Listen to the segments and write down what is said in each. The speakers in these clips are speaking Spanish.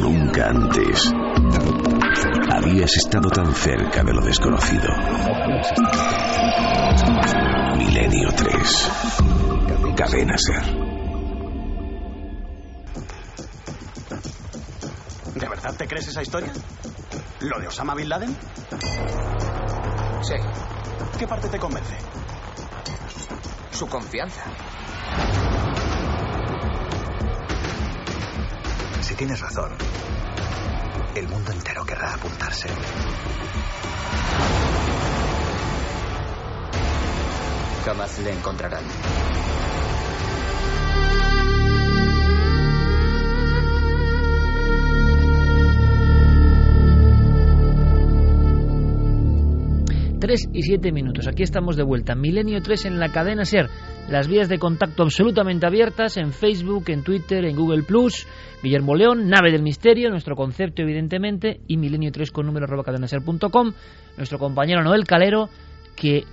Nunca antes habías estado tan cerca de lo desconocido. Milenio 3. Cadena Ser. ¿De verdad te crees esa historia? ¿Lo de Osama Bin Laden? Sí, ¿Qué parte te convence? su confianza. Tienes razón, el mundo entero querrá apuntarse. Jamás le encontrarán. Tres y siete minutos. Aquí estamos de vuelta. Milenio 3 en la cadena Ser. Las vías de contacto absolutamente abiertas en Facebook, en Twitter, en Google Plus. Guillermo León, Nave del Misterio, nuestro concepto, evidentemente. Y Milenio 3 con número cadenaser.com. Nuestro compañero Noel Calero, que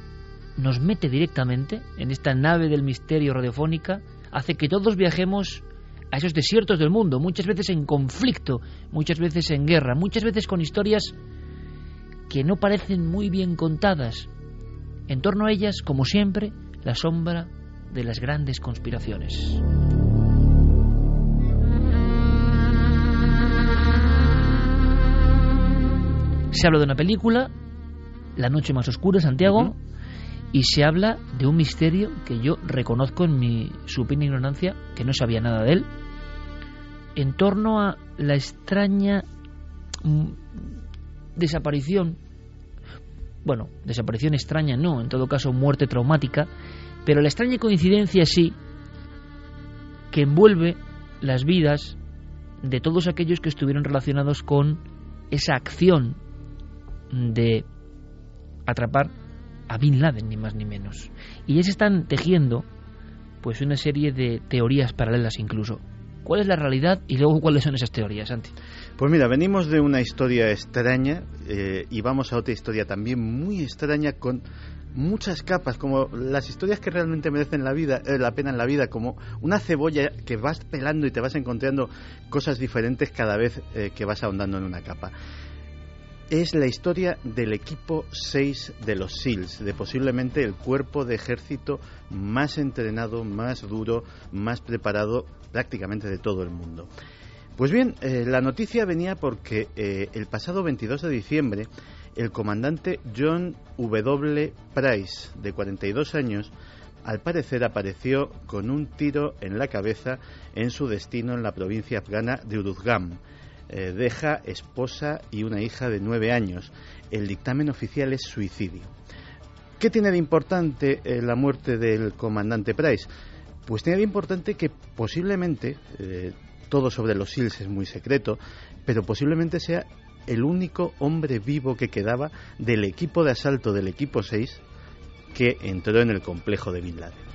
nos mete directamente en esta nave del misterio radiofónica. Hace que todos viajemos a esos desiertos del mundo, muchas veces en conflicto, muchas veces en guerra, muchas veces con historias que no parecen muy bien contadas. En torno a ellas, como siempre, la sombra de las grandes conspiraciones. Se habla de una película, La noche más oscura, Santiago, y se habla de un misterio que yo reconozco en mi supina ignorancia, que no sabía nada de él, en torno a la extraña mm, desaparición, bueno, desaparición extraña no, en todo caso muerte traumática, pero la extraña coincidencia sí que envuelve las vidas de todos aquellos que estuvieron relacionados con esa acción de atrapar a Bin Laden, ni más ni menos. Y ya se están tejiendo pues una serie de teorías paralelas incluso. ¿Cuál es la realidad y luego cuáles son esas teorías, Santi? Pues mira, venimos de una historia extraña eh, y vamos a otra historia también muy extraña con muchas capas, como las historias que realmente merecen la, vida, eh, la pena en la vida, como una cebolla que vas pelando y te vas encontrando cosas diferentes cada vez eh, que vas ahondando en una capa. Es la historia del equipo 6 de los SEALs, de posiblemente el cuerpo de ejército más entrenado, más duro, más preparado prácticamente de todo el mundo. Pues bien, eh, la noticia venía porque el pasado 22 de diciembre el comandante John W. Price, de 42 años, al parecer apareció con un tiro en la cabeza en su destino en la provincia afgana de Uruzgam. Eh, deja esposa y una hija de nueve años. El dictamen oficial es suicidio. ¿Qué tiene de importante eh, la muerte del comandante Price? Pues tiene de importante que posiblemente, eh, todo sobre los SEALs es muy secreto, pero posiblemente sea el único hombre vivo que quedaba del equipo de asalto del equipo 6 que entró en el complejo de Bin Laden.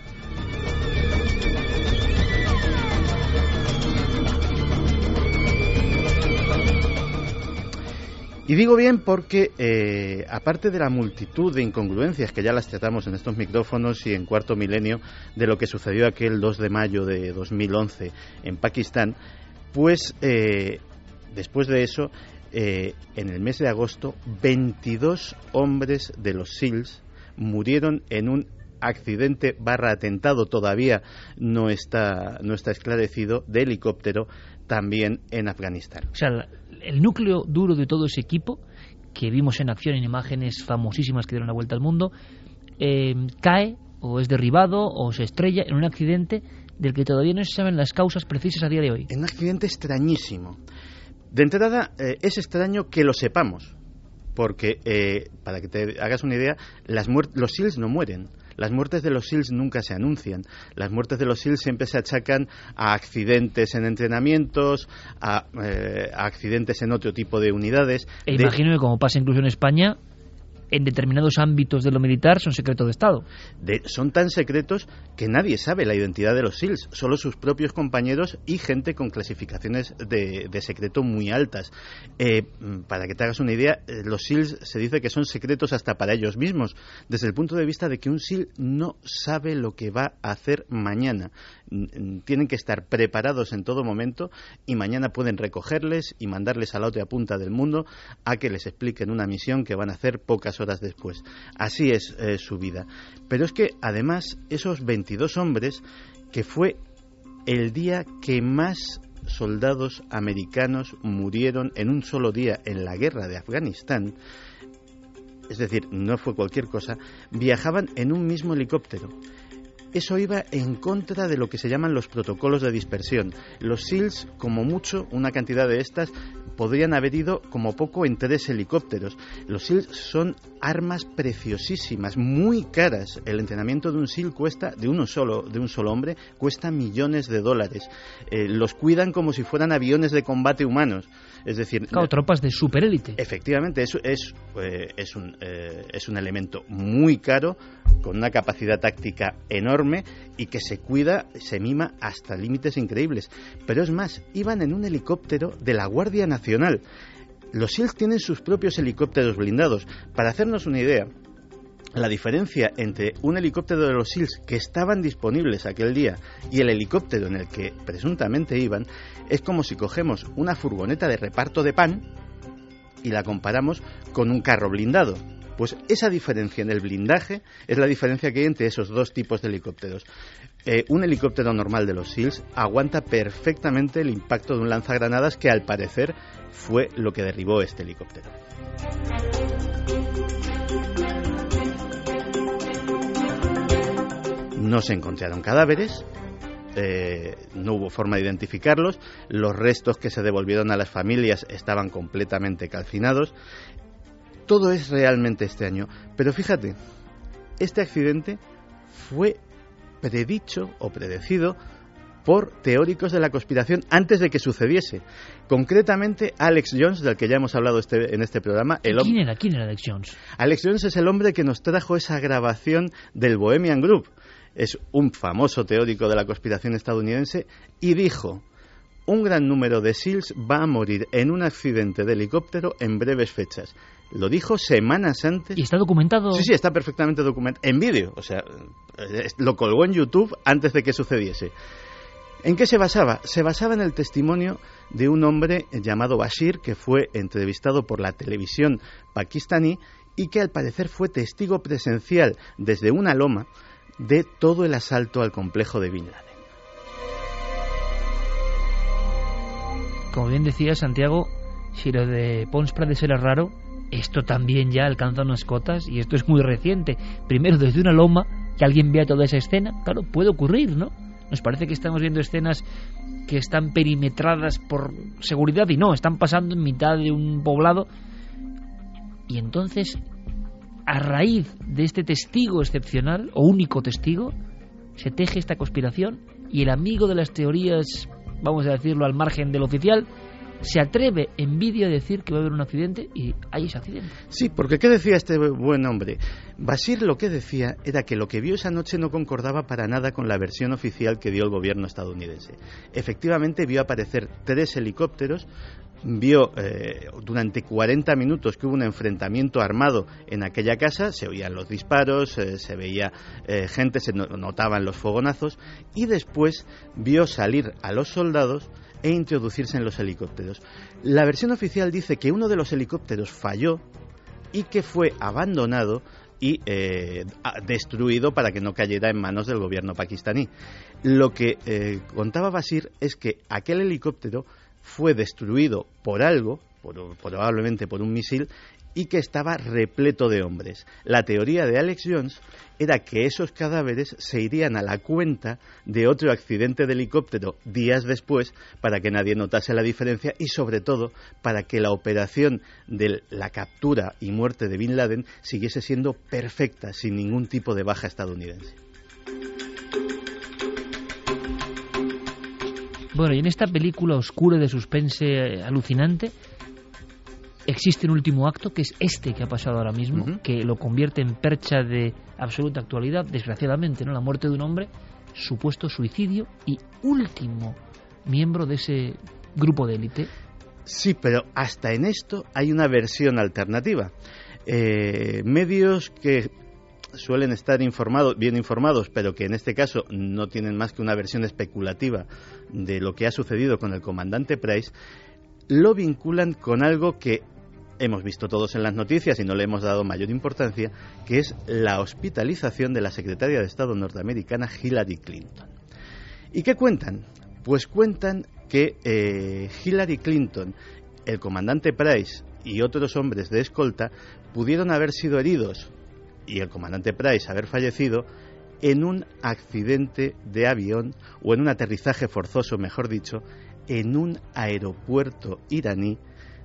Y digo bien porque, eh, aparte de la multitud de incongruencias que ya las tratamos en estos micrófonos y en cuarto milenio de lo que sucedió aquel 2 de mayo de 2011 en Pakistán, pues eh, después de eso, eh, en el mes de agosto, 22 hombres de los SEALs murieron en un accidente barra atentado todavía no está, no está esclarecido de helicóptero también en Afganistán. O sea, el núcleo duro de todo ese equipo, que vimos en acción en imágenes famosísimas que dieron la vuelta al mundo, eh, cae o es derribado o se estrella en un accidente del que todavía no se saben las causas precisas a día de hoy. En un accidente extrañísimo. De entrada, eh, es extraño que lo sepamos, porque, eh, para que te hagas una idea, las los SEALs no mueren. Las muertes de los SEALs nunca se anuncian. Las muertes de los SEALs siempre se achacan a accidentes en entrenamientos, a, eh, a accidentes en otro tipo de unidades. E De- imagino que como pasa incluso en España, en determinados ámbitos de lo militar son secreto de Estado. Son tan secretos que nadie sabe la identidad de los SEALs, solo sus propios compañeros y gente con clasificaciones de, de secreto muy altas. Eh, mm, para que te hagas una idea, eh, los SEALs se dice que son secretos hasta para ellos mismos, desde el punto de vista de que un SEAL no sabe lo que va a hacer mañana. Tienen que estar preparados en todo momento y mañana pueden recogerles y mandarles a la otra punta del mundo a que les expliquen una misión que van a hacer pocas horas después. Así es eh, su vida. Pero es que además esos 22 hombres, que fue el día que más soldados americanos murieron en un solo día en la guerra de Afganistán, es decir, no fue cualquier cosa, viajaban en un mismo helicóptero. Eso iba en contra de lo que se llaman los protocolos de dispersión. Los SEALs, como mucho, una cantidad de estas, podrían haber ido como poco en tres helicópteros. Los SEALs son armas preciosísimas, muy caras. El entrenamiento de un SEAL cuesta, de uno solo, de un solo hombre, cuesta millones de dólares. Eh, los cuidan como si fueran aviones de combate humanos. Es decir, Claro, tropas de superélite. Efectivamente, es, es, eh, es, un, eh, es un elemento muy caro, con una capacidad táctica enorme y que se cuida, se mima hasta límites increíbles. Pero es más, iban en un helicóptero de la Guardia Nacional. Los SEALs tienen sus propios helicópteros blindados. Para hacernos una idea, la diferencia entre un helicóptero de los SEALs que estaban disponibles aquel día y el helicóptero en el que presuntamente iban es como si cogemos una furgoneta de reparto de pan y la comparamos con un carro blindado. Pues esa diferencia en el blindaje es la diferencia que hay entre esos dos tipos de helicópteros. Eh, un helicóptero normal de los SEALs aguanta perfectamente el impacto de un lanzagranadas que al parecer fue lo que derribó este helicóptero. No se encontraron cadáveres, eh, no hubo forma de identificarlos, los restos que se devolvieron a las familias estaban completamente calcinados. Todo es realmente extraño, pero fíjate, este accidente fue predicho o predecido por teóricos de la conspiración antes de que sucediese. Concretamente, Alex Jones, del que ya hemos hablado este- en este programa, el ¿Quién era? ¿Quién era Alex Jones? Alex Jones es el hombre que nos trajo esa grabación del Bohemian Group. Es un famoso teórico de la conspiración estadounidense y dijo, un gran número de SEALs va a morir en un accidente de helicóptero en breves fechas. Lo dijo semanas antes. ¿Y está documentado? Sí, sí, está perfectamente documentado. En vídeo, o sea, lo colgó en YouTube antes de que sucediese. ¿En qué se basaba? Se basaba en el testimonio de un hombre llamado Bashir, que fue entrevistado por la televisión pakistaní y que al parecer fue testigo presencial desde una loma de todo el asalto al complejo de Bin Laden. Como bien decía Santiago, si lo de Pons Prades era raro, esto también ya alcanza unas cotas y esto es muy reciente. Primero, desde una loma, que alguien vea toda esa escena, claro, puede ocurrir, ¿no? Nos parece que estamos viendo escenas que están perimetradas por seguridad y no, están pasando en mitad de un poblado. Y entonces, a raíz de este testigo excepcional, o único testigo, se teje esta conspiración y el amigo de las teorías, vamos a decirlo al margen del oficial, se atreve en vídeo a decir que va a haber un accidente y hay ese accidente. Sí, porque ¿qué decía este buen hombre? Basir lo que decía era que lo que vio esa noche no concordaba para nada con la versión oficial que dio el gobierno estadounidense. Efectivamente vio aparecer tres helicópteros, vio eh, durante 40 minutos que hubo un enfrentamiento armado en aquella casa, se oían los disparos, eh, se veía eh, gente, se no- notaban los fogonazos y después vio salir a los soldados e introducirse en los helicópteros. La versión oficial dice que uno de los helicópteros falló y que fue abandonado y destruido para que no cayera en manos del gobierno pakistaní. Lo que contaba Basir es que aquel helicóptero fue destruido por algo, por- probablemente por un misil, y que estaba repleto de hombres. La teoría de Alex Jones era que esos cadáveres se irían a la cuenta de otro accidente de helicóptero días después para que nadie notase la diferencia y sobre todo para que la operación de la captura y muerte de Bin Laden siguiese siendo perfecta sin ningún tipo de baja estadounidense. Bueno, y en esta película oscura de suspense eh, alucinante, existe un último acto, que es este que ha pasado ahora mismo, que lo convierte en percha de absoluta actualidad, desgraciadamente, ¿no? La muerte de un hombre, supuesto suicidio y último miembro de ese grupo de élite. Sí, pero hasta en esto hay una versión alternativa. Eh, medios que suelen estar informados, bien informados, pero que en este caso no tienen más que una versión especulativa de lo que ha sucedido con el comandante Price, lo vinculan con algo que hemos visto todos en las noticias y no le hemos dado mayor importancia, que es la hospitalización de la secretaria de Estado norteamericana Hillary Clinton. ¿Y qué cuentan? Pues cuentan que eh, Hillary Clinton, el comandante Price y otros hombres de escolta pudieron haber sido heridos y el comandante Price haber fallecido en un accidente de avión o en un aterrizaje forzoso, mejor dicho, en un aeropuerto iraní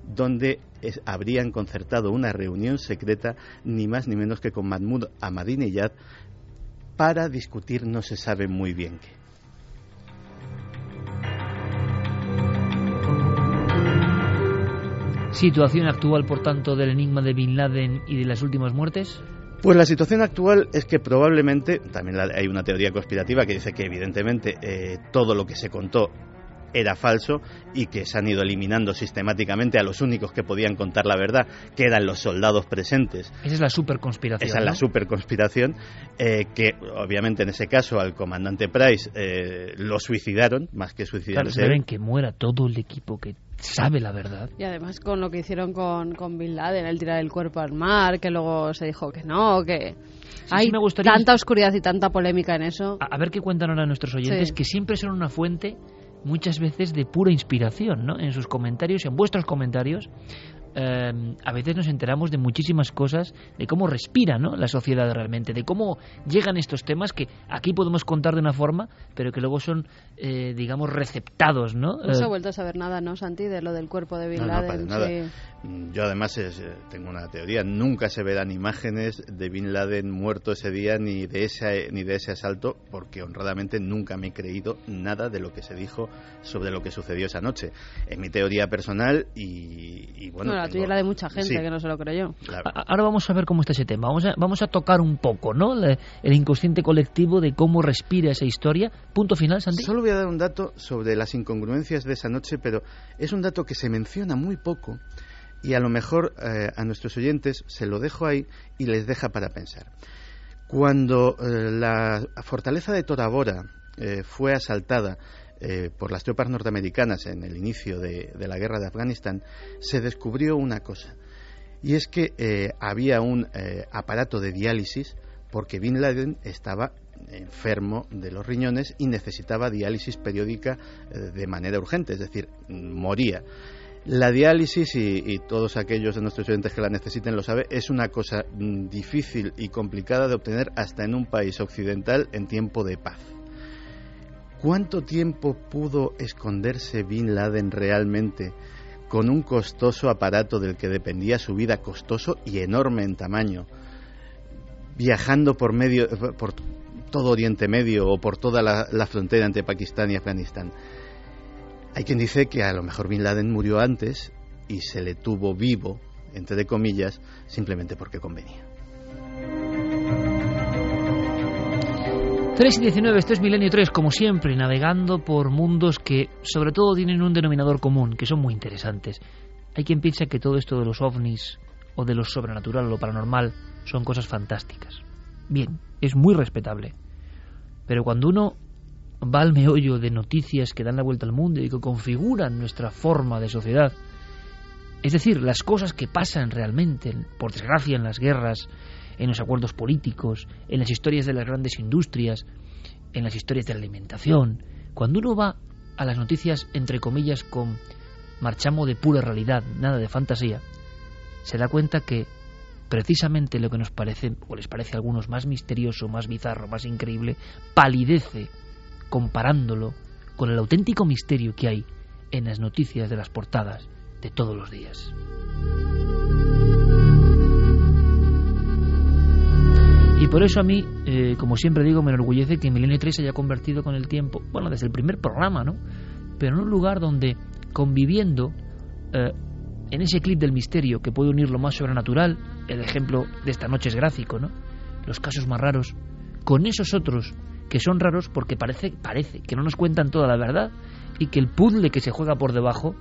donde habrían concertado una reunión secreta ni más ni menos que con Mahmoud Ahmadinejad para discutir no se sabe muy bien qué. Situación actual, por tanto, del enigma de Bin Laden y de las últimas muertes. Pues la situación actual es que probablemente, también hay una teoría conspirativa que dice que evidentemente eh, todo lo que se contó era falso y que se han ido eliminando sistemáticamente a los únicos que podían contar la verdad, que eran los soldados presentes. Esa es la superconspiración. Esa es la superconspiración, eh, que obviamente en ese caso al comandante Price eh, lo suicidaron, más que Claro, suicidarse. se deben que muera todo el equipo que sabe la verdad. Y además con lo que hicieron con, con Bin Laden, el tirar el cuerpo al mar, que luego se dijo que no, que hay sí, me gustaría- tanta oscuridad y tanta polémica en eso. A, a ver qué cuentan ahora nuestros oyentes, Sí. que siempre son una fuente muchas veces de pura inspiración, ¿no? En sus comentarios, en vuestros comentarios, eh, a veces nos enteramos de muchísimas cosas, de cómo respira ¿no? la sociedad realmente, de cómo llegan estos temas que aquí podemos contar de una forma, pero que luego son, eh, digamos, receptados, ¿no? No se ha Eh, vuelto a saber nada, ¿no, Santi, de lo del cuerpo de Bin No, no, para Laden? nada. sí. Yo además es, eh, tengo una teoría, nunca se verán imágenes de Bin Laden muerto ese día ni de ese ni de ese asalto porque honradamente nunca me he creído nada de lo que se dijo sobre lo que sucedió esa noche. Es mi teoría personal y, y bueno, Bueno, la tuya y la de mucha gente Sí, que no se lo A- Ahora vamos a ver cómo está ese tema. Vamos a, vamos a tocar un poco, ¿no? Le- El inconsciente colectivo de cómo respira esa historia. Punto final, Santi. Solo voy a dar un dato sobre las incongruencias de esa noche, pero es un dato que se menciona muy poco y a lo mejor eh, a nuestros oyentes se lo dejo ahí y les deja para pensar. Cuando eh, la fortaleza de Tora Bora eh, fue asaltada eh, por las tropas norteamericanas en el inicio de, la guerra de Afganistán, se descubrió una cosa. Y es que eh, había un eh, aparato de diálisis porque Bin Laden estaba enfermo de los riñones y necesitaba diálisis periódica eh, de manera urgente, es decir, moría. La diálisis, y, y todos aquellos de nuestros oyentes que la necesiten lo saben, es una cosa mm, difícil y complicada de obtener hasta en un país occidental en tiempo de paz. ¿Cuánto tiempo pudo esconderse Bin Laden realmente con un costoso aparato del que dependía su vida, costoso y enorme en tamaño, viajando por medio por todo Oriente Medio o por toda la, la frontera entre Pakistán y Afganistán? Hay quien dice que a lo mejor Bin Laden murió antes y se le tuvo vivo, entre comillas, simplemente porque convenía. 3 y 19, esto es Milenio 3, como siempre, navegando por mundos que sobre todo tienen un denominador común, que son muy interesantes. Hay quien piensa que todo esto de los ovnis o de lo sobrenatural o lo paranormal son cosas fantásticas. Bien, es muy respetable. Pero cuando uno va al meollo de noticias que dan la vuelta al mundo y que configuran nuestra forma de sociedad, es decir, las cosas que pasan realmente, por desgracia, en las guerras, en los acuerdos políticos, en las historias de las grandes industrias, en las historias de la alimentación. Cuando uno va a las noticias, entre comillas, con marchamo de pura realidad, nada de fantasía, se da cuenta que precisamente lo que nos parece, o les parece a algunos más misterioso, más bizarro, más increíble, palidece comparándolo con el auténtico misterio que hay en las noticias de las portadas de todos los días. Y por eso a mí, eh, como siempre digo, me enorgullece que Milenio 3 se haya convertido con el tiempo, bueno, desde el primer programa, ¿no? Pero en un lugar donde, conviviendo, eh, en ese clip del misterio que puede unir lo más sobrenatural, el ejemplo de esta noche es gráfico, ¿no? Los casos más raros, con esos otros que son raros porque parece, parece que no nos cuentan toda la verdad y que el puzzle que se juega por debajo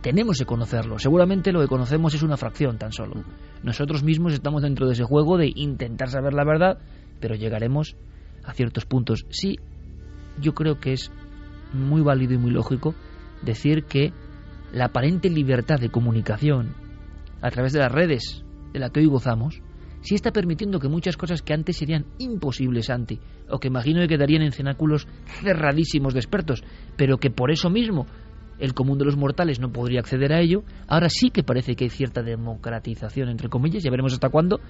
tenemos que conocerlo. Seguramente lo que conocemos es una fracción tan solo. Nosotros mismos estamos dentro de ese juego de intentar saber la verdad, pero llegaremos a ciertos puntos. Sí, yo creo que es muy válido y muy lógico decir que la aparente libertad de comunicación a través de las redes de la que hoy gozamos, sí está permitiendo que muchas cosas que antes serían imposibles ante, o que imagino que quedarían en cenáculos cerradísimos de expertos, pero que por eso mismo el común de los mortales no podría acceder a ello, ahora sí que parece que hay cierta democratización, entre comillas, ya veremos hasta cuándo,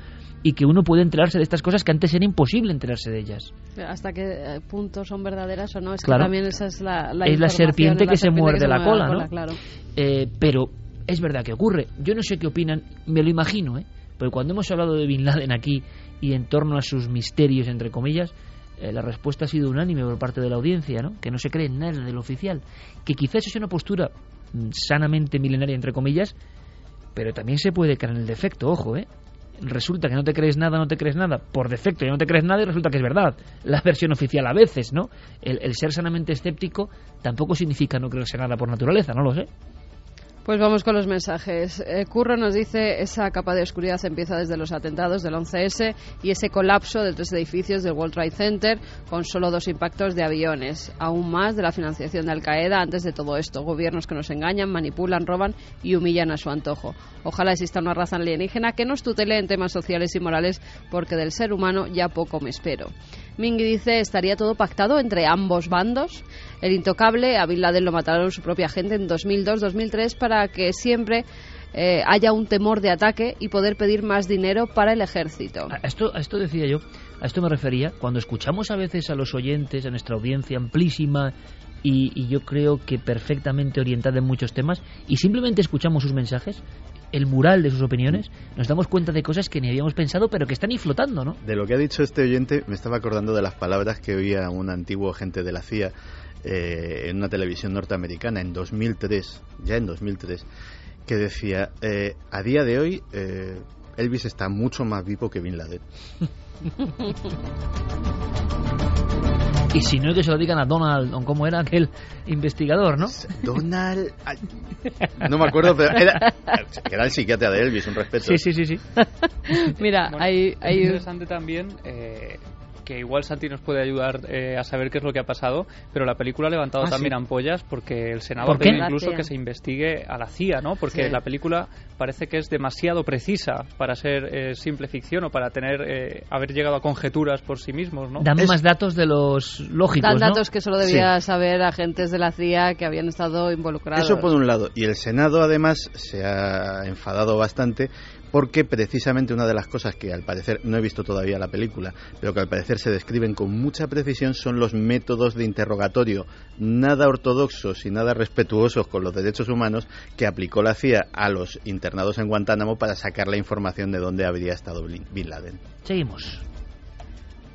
y que uno puede enterarse de estas cosas que antes era imposible enterarse de ellas. Hasta qué eh, punto son verdaderas o no, es Claro. que también esa es la, la es la serpiente que se muerde la cola, ¿no? claro. Eh, pero es verdad que ocurre. Yo no sé qué opinan, me lo imagino, ¿eh? Porque cuando hemos hablado de Bin Laden aquí y en torno a sus misterios, entre comillas, eh, la respuesta ha sido unánime por parte de la audiencia, ¿no? Que no se cree nada del oficial. Que quizás es una postura mm, sanamente milenaria, entre comillas, pero también se puede caer en el defecto, ojo, ¿eh? Resulta que no te crees nada, no te crees nada, por defecto ya no te crees nada y resulta que es verdad. La versión oficial a veces, ¿no? El, el ser sanamente escéptico tampoco significa no creerse nada por naturaleza, no lo sé. Pues vamos con los mensajes. Eh, Curro nos dice, esa capa de oscuridad empieza desde los atentados del 11S y ese colapso de tres edificios del World Trade Center con solo dos impactos de aviones. Aún más de la financiación de Al-Qaeda antes de todo esto. Gobiernos que nos engañan, manipulan, roban y humillan a su antojo. Ojalá exista una raza alienígena que nos tutele en temas sociales y morales porque del ser humano ya poco me espero. Mingy dice, ¿estaría todo pactado entre ambos bandos? El intocable, a Bin Laden lo mataron su propia gente en 2002-2003 para que siempre eh, haya un temor de ataque y poder pedir más dinero para el ejército. A esto, a esto decía yo, a esto me refería, cuando escuchamos a veces a los oyentes, a nuestra audiencia amplísima y, y yo creo que perfectamente orientada en muchos temas, y simplemente escuchamos sus mensajes, el mural de sus opiniones, nos damos cuenta de cosas que ni habíamos pensado, pero que están ahí flotando, ¿no? De lo que ha dicho este oyente, me estaba acordando de las palabras que oía un antiguo agente de la CIA eh, en una televisión norteamericana en 2003, ya en 2003, que decía, eh, a día de hoy eh, Elvis está mucho más vivo que Bin Laden. Y si no, que se lo digan a Donald, o cómo era aquel investigador, ¿no? Donald... ay, no me acuerdo, pero era, era el psiquiatra de Elvis, un respeto. Sí, sí, sí, sí. Mira, Bueno, hay, es hay interesante también eh, que igual Santi nos puede ayudar eh, a saber qué es lo que ha pasado, pero la película ha levantado Ah, también sí. ampollas porque el Senado ¿Por ha pedido qué? incluso que se investigue a la CIA, ¿no? Porque Sí. la película parece que es demasiado precisa para ser eh, simple ficción o para tener eh, haber llegado a conjeturas por sí mismos, ¿no? Dame Es- más datos de los lógicos, dan ¿no? datos que solo debía saber agentes de la CIA que habían estado involucrados. Eso por un lado. Y el Senado además se ha enfadado bastante porque precisamente una de las cosas que al parecer, no he visto todavía la película, pero que al parecer se describen con mucha precisión son los métodos de interrogatorio nada ortodoxos y nada respetuosos con los derechos humanos que aplicó la CIA a los internados en Guantánamo para sacar la información de dónde habría estado Bin Laden. Seguimos.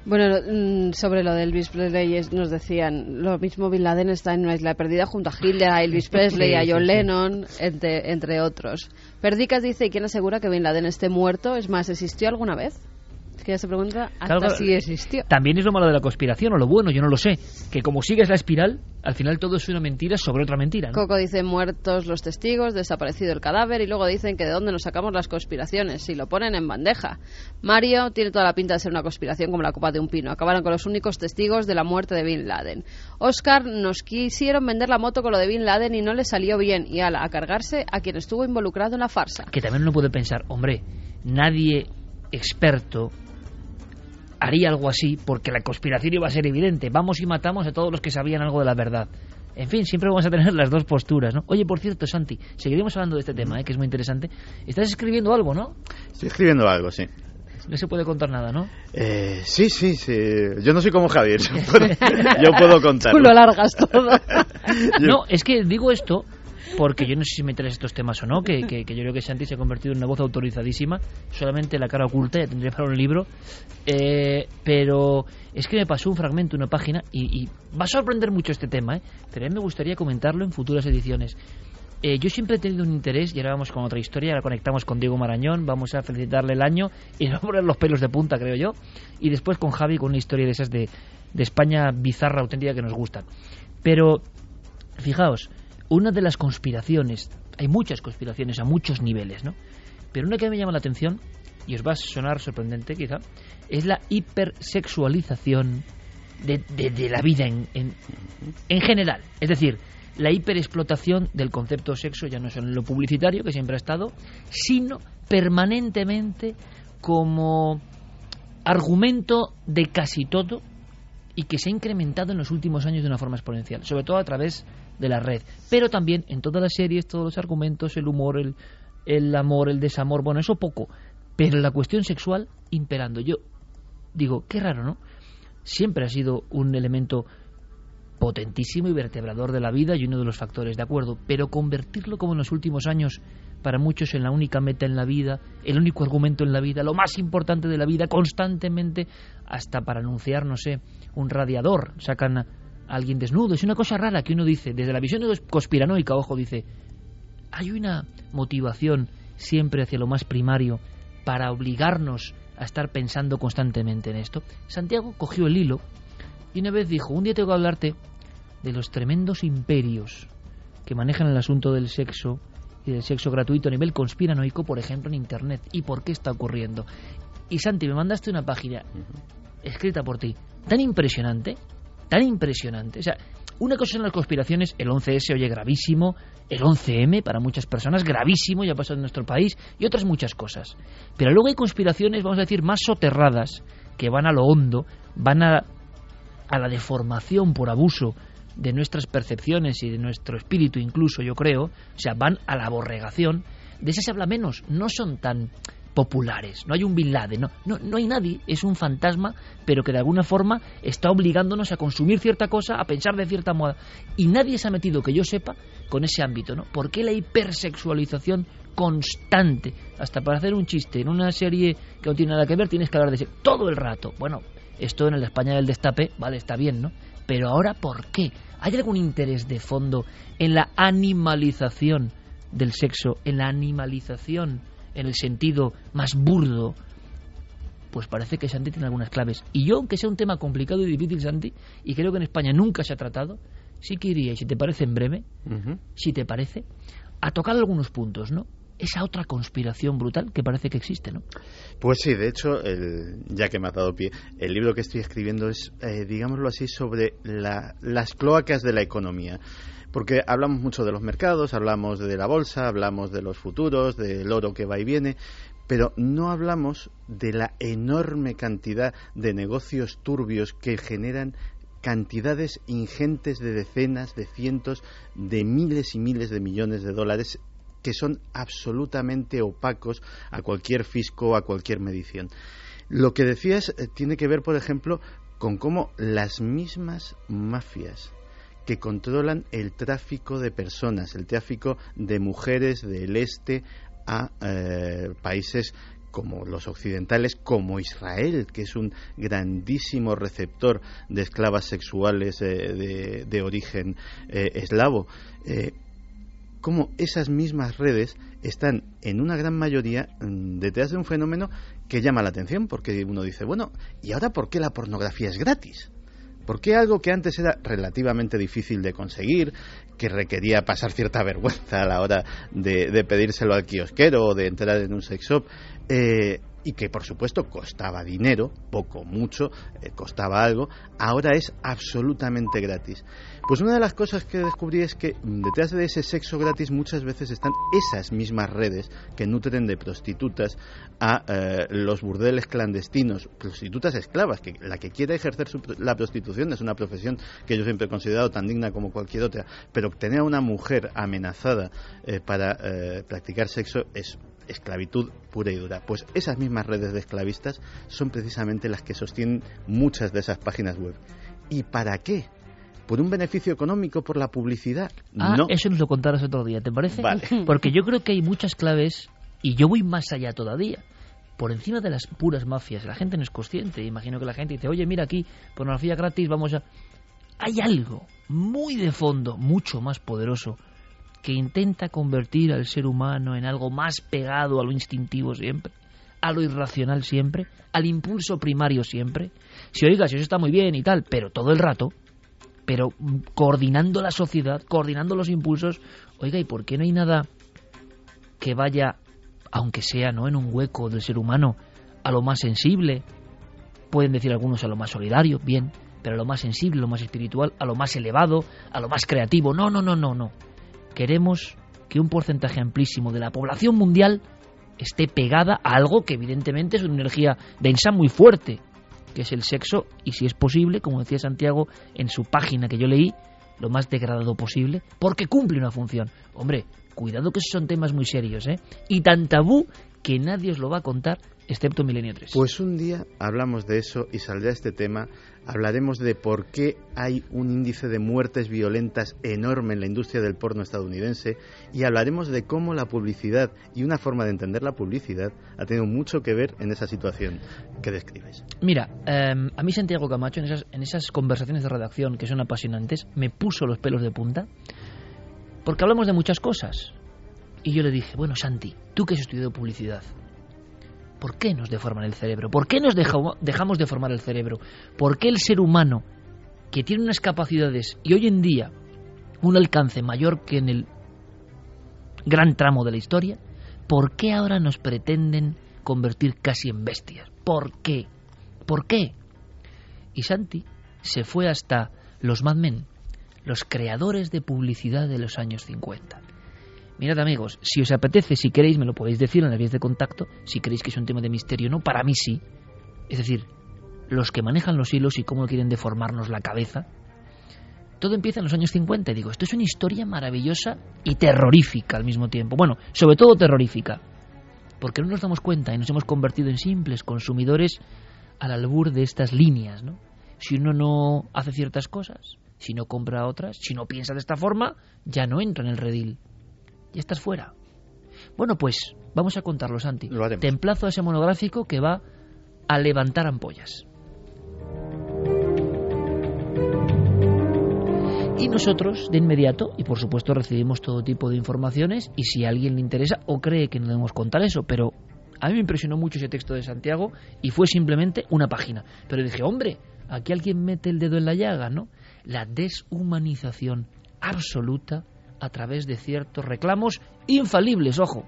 Bueno, mm, sobre lo de Elvis Presley es- nos decían, lo mismo Bin Laden está en una isla perdida junto a Hitler, a Elvis Presley, a John. Lennon, entre, entre otros. Perdicas dice, ¿y quién asegura que Bin Laden esté muerto? Es más, ¿existió alguna vez? Que ya se pregunta hasta Claro, si existió. También es lo malo de la conspiración, o lo bueno, yo no lo sé. Que como sigues la espiral, al final todo es una mentira sobre otra mentira, ¿no? Coco dice muertos los testigos, desaparecido el cadáver y luego dicen que de dónde nos sacamos las conspiraciones, si lo ponen en bandeja. Mario tiene toda la pinta de ser una conspiración como la copa de un pino. Acabaron con los únicos testigos de la muerte de Bin Laden. Oscar nos quisieron vender la moto con lo de Bin Laden y no le salió bien y ala, a cargarse a quien estuvo involucrado en la farsa. que también uno puede pensar, hombre, nadie experto haría algo así porque la conspiración iba a ser evidente. Vamos y matamos a todos los que sabían algo de la verdad. En fin, siempre vamos a tener las dos posturas, ¿no? Oye, por cierto, Santi, seguiremos hablando de este tema, ¿eh? que es muy interesante. Estás escribiendo algo, ¿no? Estoy escribiendo algo, sí. No se puede contar nada, ¿no? Eh, sí, sí, sí. Yo no soy como Javier. Yo puedo, yo puedo contar. Tú lo alargas todo. No, es que digo esto porque yo no sé si me traes estos temas o no, que, que- yo creo que Santi se ha convertido en una voz autorizadísima, solamente la cara oculta, ya tendría para un libro, Eh, pero es que me pasó un fragmento, una página, y, y va a sorprender mucho este tema, ¿eh? pero a mí me gustaría comentarlo en futuras ediciones. eh, yo siempre he tenido un interés, y ahora vamos con otra historia, ahora conectamos con Diego Marañón, vamos a felicitarle el año y nos vamos a poner los pelos de punta, creo yo, y después con Javi con una historia de esas de, de España bizarra, auténtica, que nos gustan. Pero, fijaos, una de las conspiraciones, hay muchas conspiraciones a muchos niveles, ¿no? Pero una que me llama la atención, y os va a sonar sorprendente quizá, es la hipersexualización de, de, la vida en, en, en general. Es decir, la hiperexplotación del concepto sexo, ya no solo en lo publicitario, que siempre ha estado, sino permanentemente como argumento de casi todo y que se ha incrementado en los últimos años de una forma exponencial, sobre todo a través de la red, pero también en todas las series, todos los argumentos, el humor, el, el amor, el desamor, bueno, eso poco, pero la cuestión sexual imperando. Yo digo, qué raro, ¿no? Siempre ha sido un elemento potentísimo y vertebrador de la vida y uno de los factores, de acuerdo, pero convertirlo como en los últimos años para muchos en la única meta en la vida, el único argumento en la vida, lo más importante de la vida, constantemente, hasta para anunciar, no sé, un radiador, sacan a alguien desnudo. Es una cosa rara que uno dice, desde la visión conspiranoica, ojo, dice, hay una motivación siempre hacia lo más primario para obligarnos a estar pensando constantemente en esto. Santiago cogió el hilo y una vez dijo, un día tengo que hablarte de los tremendos imperios que manejan el asunto del sexo y del sexo gratuito a nivel conspiranoico, por ejemplo, en Internet. ¿Y por qué está ocurriendo? Y Santi, me mandaste una página escrita por ti, tan impresionante, tan impresionante. O sea, una cosa son las conspiraciones, el 11S oye gravísimo, el 11M para muchas personas gravísimo, ya ha pasado en nuestro país, y otras muchas cosas. Pero luego hay conspiraciones, vamos a decir, más soterradas, que van a lo hondo, van a, a la deformación por abuso de nuestras percepciones y de nuestro espíritu incluso, yo creo, o sea, van a la aborregación, de esas se habla menos, no son tan populares, no hay un Bin Laden, no, no, no hay nadie, es un fantasma, pero que de alguna forma está obligándonos a consumir cierta cosa, a pensar de cierta moda, y nadie se ha metido, que yo sepa, con ese ámbito, ¿no? ¿Por qué la hipersexualización constante? Hasta para hacer un chiste en una serie que no tiene nada que ver tienes que hablar de sexo todo el rato. Bueno, esto en la España del destape, vale, está bien, ¿no? Pero ahora, ¿por qué? ¿Hay algún interés de fondo en la animalización del sexo, en la animalización en el sentido más burdo? Pues parece que Santi tiene algunas claves. Y yo, aunque sea un tema complicado y difícil, Santi, y creo que en España nunca se ha tratado, sí que iría, y si te parece en breve, uh -huh. si te parece, a tocar algunos puntos, ¿no? Esa otra conspiración brutal que parece que existe, ¿no? Pues sí, de hecho, el, ya que me ha dado pie, el libro que estoy escribiendo es, eh, digámoslo así, sobre la, las cloacas de la economía. Porque hablamos mucho de los mercados, hablamos de la bolsa, hablamos de los futuros, del oro que va y viene, pero no hablamos de la enorme cantidad de negocios turbios que generan cantidades ingentes de decenas, de cientos, de miles y miles de millones de dólares que son absolutamente opacos a cualquier fisco, a cualquier medición. Lo que decías eh, tiene que ver, por ejemplo, con cómo las mismas mafias que controlan el tráfico de personas, el tráfico de mujeres del este a eh, países como los occidentales, como Israel, que es un grandísimo receptor de esclavas sexuales eh, de, de, origen eslavo. Cómo esas mismas redes están en una gran mayoría mm, detrás de un fenómeno que llama la atención, porque uno dice, bueno, ¿y ahora por qué la pornografía es gratis? ¿Por qué algo que antes era relativamente difícil de conseguir, que requería pasar cierta vergüenza a la hora de, de pedírselo al kiosquero o de entrar en un sex shop, eh, y que por supuesto costaba dinero, poco, mucho, eh, costaba algo, ahora es absolutamente gratis. Pues una de las cosas que descubrí es que detrás de ese sexo gratis muchas veces están esas mismas redes que nutren de prostitutas a eh, los burdeles clandestinos, prostitutas esclavas, que la que quiera ejercer su, la prostitución es una profesión que yo siempre he considerado tan digna como cualquier otra, pero obtener a una mujer amenazada eh, para practicar sexo es esclavitud pura y dura. Pues esas mismas redes de esclavistas son precisamente las que sostienen muchas de esas páginas web. ¿Y para qué? ¿Por un beneficio económico, por la publicidad? Ah, no. eso nos lo contarás otro día, ¿te parece? Vale. Porque yo creo que hay muchas claves y yo voy más allá todavía. Por encima de las puras mafias, la gente no es consciente. Imagino que la gente dice, oye, mira aquí, pornografía gratis, vamos a... Hay algo muy de fondo, mucho más poderoso, que intenta convertir al ser humano en algo más pegado a lo instintivo siempre, a lo irracional siempre, al impulso primario siempre. Si oiga, si eso está muy bien y tal, pero todo el rato, pero mm, coordinando la sociedad, coordinando los impulsos, oiga, ¿y por qué no hay nada que vaya, aunque sea no en un hueco del ser humano, a lo más sensible? Pueden decir algunos a lo más solidario, bien, pero a lo más sensible, a lo más espiritual, a lo más elevado, a lo más creativo. No, no, no, no, no. Queremos que un porcentaje amplísimo de la población mundial esté pegada a algo que evidentemente es una energía densa muy fuerte, que es el sexo, y si es posible, como decía Santiago en su página que yo leí, lo más degradado posible, porque cumple una función. Hombre, cuidado que esos son temas muy serios, ¿eh? Y tan tabú que nadie os lo va a contar excepto Milenio 3. Pues un día hablamos de eso y saldrá este tema. Hablaremos de por qué hay un índice de muertes violentas enorme en la industria del porno estadounidense y hablaremos de cómo la publicidad y una forma de entender la publicidad ha tenido mucho que ver en esa situación que describes. Mira, eh, a mí Santiago Camacho en esas, en esas conversaciones de redacción que son apasionantes me puso los pelos de punta porque hablamos de muchas cosas. Y yo le dije, bueno, Santi, tú que has estudiado publicidad, ¿Por qué nos deforman el cerebro? ¿Por qué nos dejamos deformar el cerebro? ¿Por qué el ser humano, que tiene unas capacidades y hoy en día un alcance mayor que en el gran tramo de la historia, ¿por qué ahora nos pretenden convertir casi en bestias? ¿Por qué? ¿Por qué? Y Santi se fue hasta los Mad Men, los creadores de publicidad de los años 50. Mirad amigos, si os apetece, si queréis, me lo podéis decir en las vías de contacto, si queréis que es un tema de misterio, no, para mí sí. Es decir, los que manejan los hilos y cómo quieren deformarnos la cabeza. Todo empieza en los años 50 y digo, esto es una historia maravillosa y terrorífica al mismo tiempo. Bueno, sobre todo terrorífica, porque no nos damos cuenta y nos hemos convertido en simples consumidores al albur de estas líneas, ¿no? Si uno no hace ciertas cosas, si no compra otras, si no piensa de esta forma, ya no entra en el redil ya estás fuera. Bueno, pues vamos a contarlo, Santi. Lo haremos. Te emplazo a ese monográfico que va a levantar ampollas. Y nosotros, de inmediato, y por supuesto recibimos todo tipo de informaciones, y si a alguien le interesa o cree que no debemos contar eso, pero a mí me impresionó mucho ese texto de Santiago y fue simplemente una página. Pero dije, hombre, aquí alguien mete el dedo en la llaga, ¿no? La deshumanización absoluta a través de ciertos reclamos infalibles, ojo.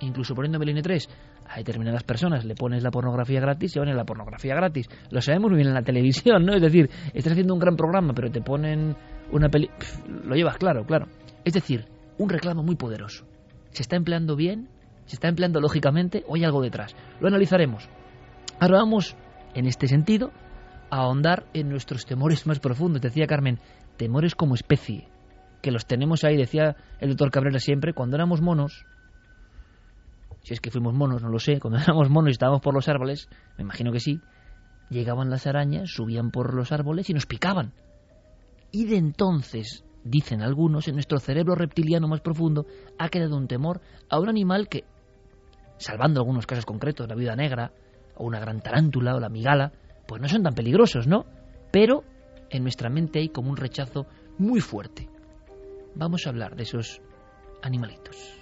Incluso poniendo Meline 3 a determinadas personas le pones la pornografía gratis y van la pornografía gratis. Lo sabemos muy bien en la televisión, ¿no? Es decir, estás haciendo un gran programa, pero te ponen una peli... lo llevas claro, claro. Es decir, un reclamo muy poderoso. ¿Se está empleando bien? ¿Se está empleando lógicamente? ¿O hay algo detrás? Lo analizaremos. Ahora vamos, en este sentido, a ahondar en nuestros temores más profundos. Decía Carmen, temores como especie que los tenemos ahí, decía el doctor Cabrera siempre, cuando éramos monos, si es que fuimos monos, no lo sé, cuando éramos monos y estábamos por los árboles, me imagino que sí, llegaban las arañas, subían por los árboles y nos picaban. Y de entonces, dicen algunos, en nuestro cerebro reptiliano más profundo ha quedado un temor a un animal que, salvando algunos casos concretos, la vida negra, o una gran tarántula, o la migala, pues no son tan peligrosos, ¿no? Pero en nuestra mente hay como un rechazo muy fuerte vamos a hablar de esos animalitos.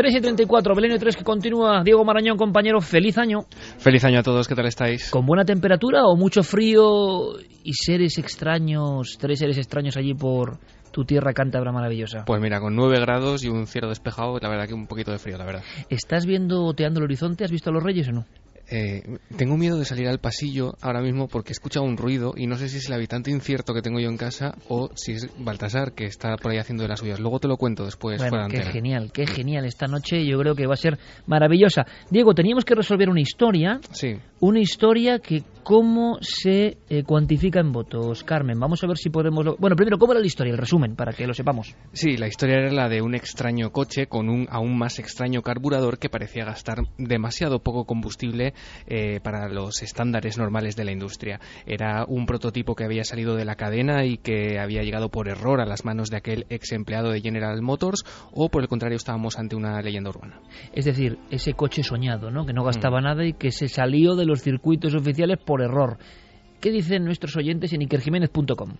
3 y 34, Belenio 3 que continúa. Diego Marañón, compañero, feliz año. Feliz año a todos, ¿qué tal estáis? ¿Con buena temperatura o mucho frío y seres extraños, tres seres extraños allí por tu tierra cántabra maravillosa? Pues mira, con 9 grados y un cielo despejado, la verdad que un poquito de frío, la verdad. ¿Estás viendo, oteando el horizonte? ¿Has visto a los reyes o no? Eh, tengo miedo de salir al pasillo ahora mismo porque he escuchado un ruido y no sé si es el habitante incierto que tengo yo en casa o si es Baltasar que está por ahí haciendo de las suyas. Luego te lo cuento después. Bueno, fuera qué antena. genial, qué genial. Esta noche yo creo que va a ser maravillosa. Diego, teníamos que resolver una historia, Sí, una historia que ¿Cómo se eh, cuantifica en votos, Carmen? Vamos a ver si podemos... lo- Bueno, primero, ¿cómo era la historia? El resumen, para que lo sepamos. Sí, la historia era la de un extraño coche con un aún más extraño carburador que parecía gastar demasiado poco combustible eh, para los estándares normales de la industria. Era un prototipo que había salido de la cadena y que había llegado por error a las manos de aquel ex empleado de General Motors o por el contrario estábamos ante una leyenda urbana. Es decir, ese coche soñado, ¿no? Que no gastaba nada y que se salió de los circuitos oficiales por error. ¿Qué dicen nuestros oyentes en ikerjiménez.com?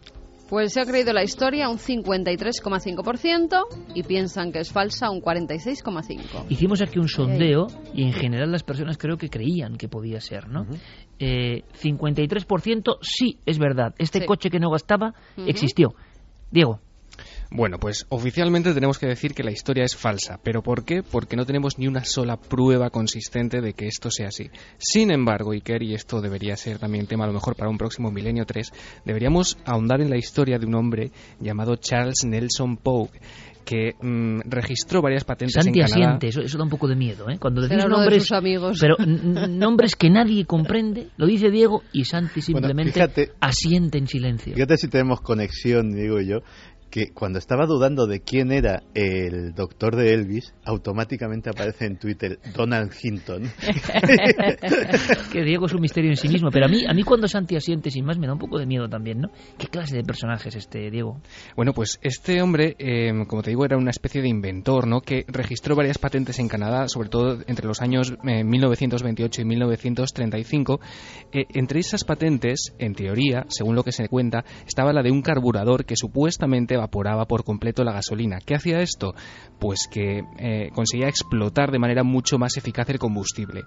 Pues se ha creído la historia un 53,5% y piensan que es falsa un 46,5%. Hicimos aquí un sondeo y en general las personas creo que creían que podía ser, ¿no? Eh, 53% sí, es verdad. Este Sí. coche que no gastaba existió. Diego, Bueno, pues oficialmente tenemos que decir que la historia es falsa. ¿Pero por qué? Porque no tenemos ni una sola prueba consistente de que esto sea así. Sin embargo, Iker, y esto debería ser también tema a lo mejor para un próximo Milenio 3, deberíamos ahondar en la historia de un hombre llamado Charles Nelson Pogue que mm, registró varias patentes Santi en Canadá. asiente, eso, eso da un poco de miedo, ¿eh? Cuando Será decís uno de nombres, sus amigos. pero nombres que nadie comprende, lo dice Diego y Santi simplemente fíjate- asiente en silencio. Fíjate si tenemos conexión, digo yo, que cuando estaba dudando de quién era el doctor de Elvis, automáticamente aparece en Twitter Donald Hinton. que Diego es un misterio en sí mismo, pero a mí, a mí cuando Santi asiente sin más me da un poco de miedo también, ¿no? ¿Qué clase de personaje es este, Diego? Bueno, pues este hombre, eh, como te digo, era una especie de inventor, ¿no? Que registró varias patentes en Canadá, sobre todo entre los años eh, 1928 y 1935. Eh, entre esas patentes, en teoría, según lo que se cuenta, estaba la de un carburador que supuestamente evaporaba por completo la gasolina. ¿Qué hacía esto? Pues que eh, conseguía explotar de manera mucho más eficaz el combustible.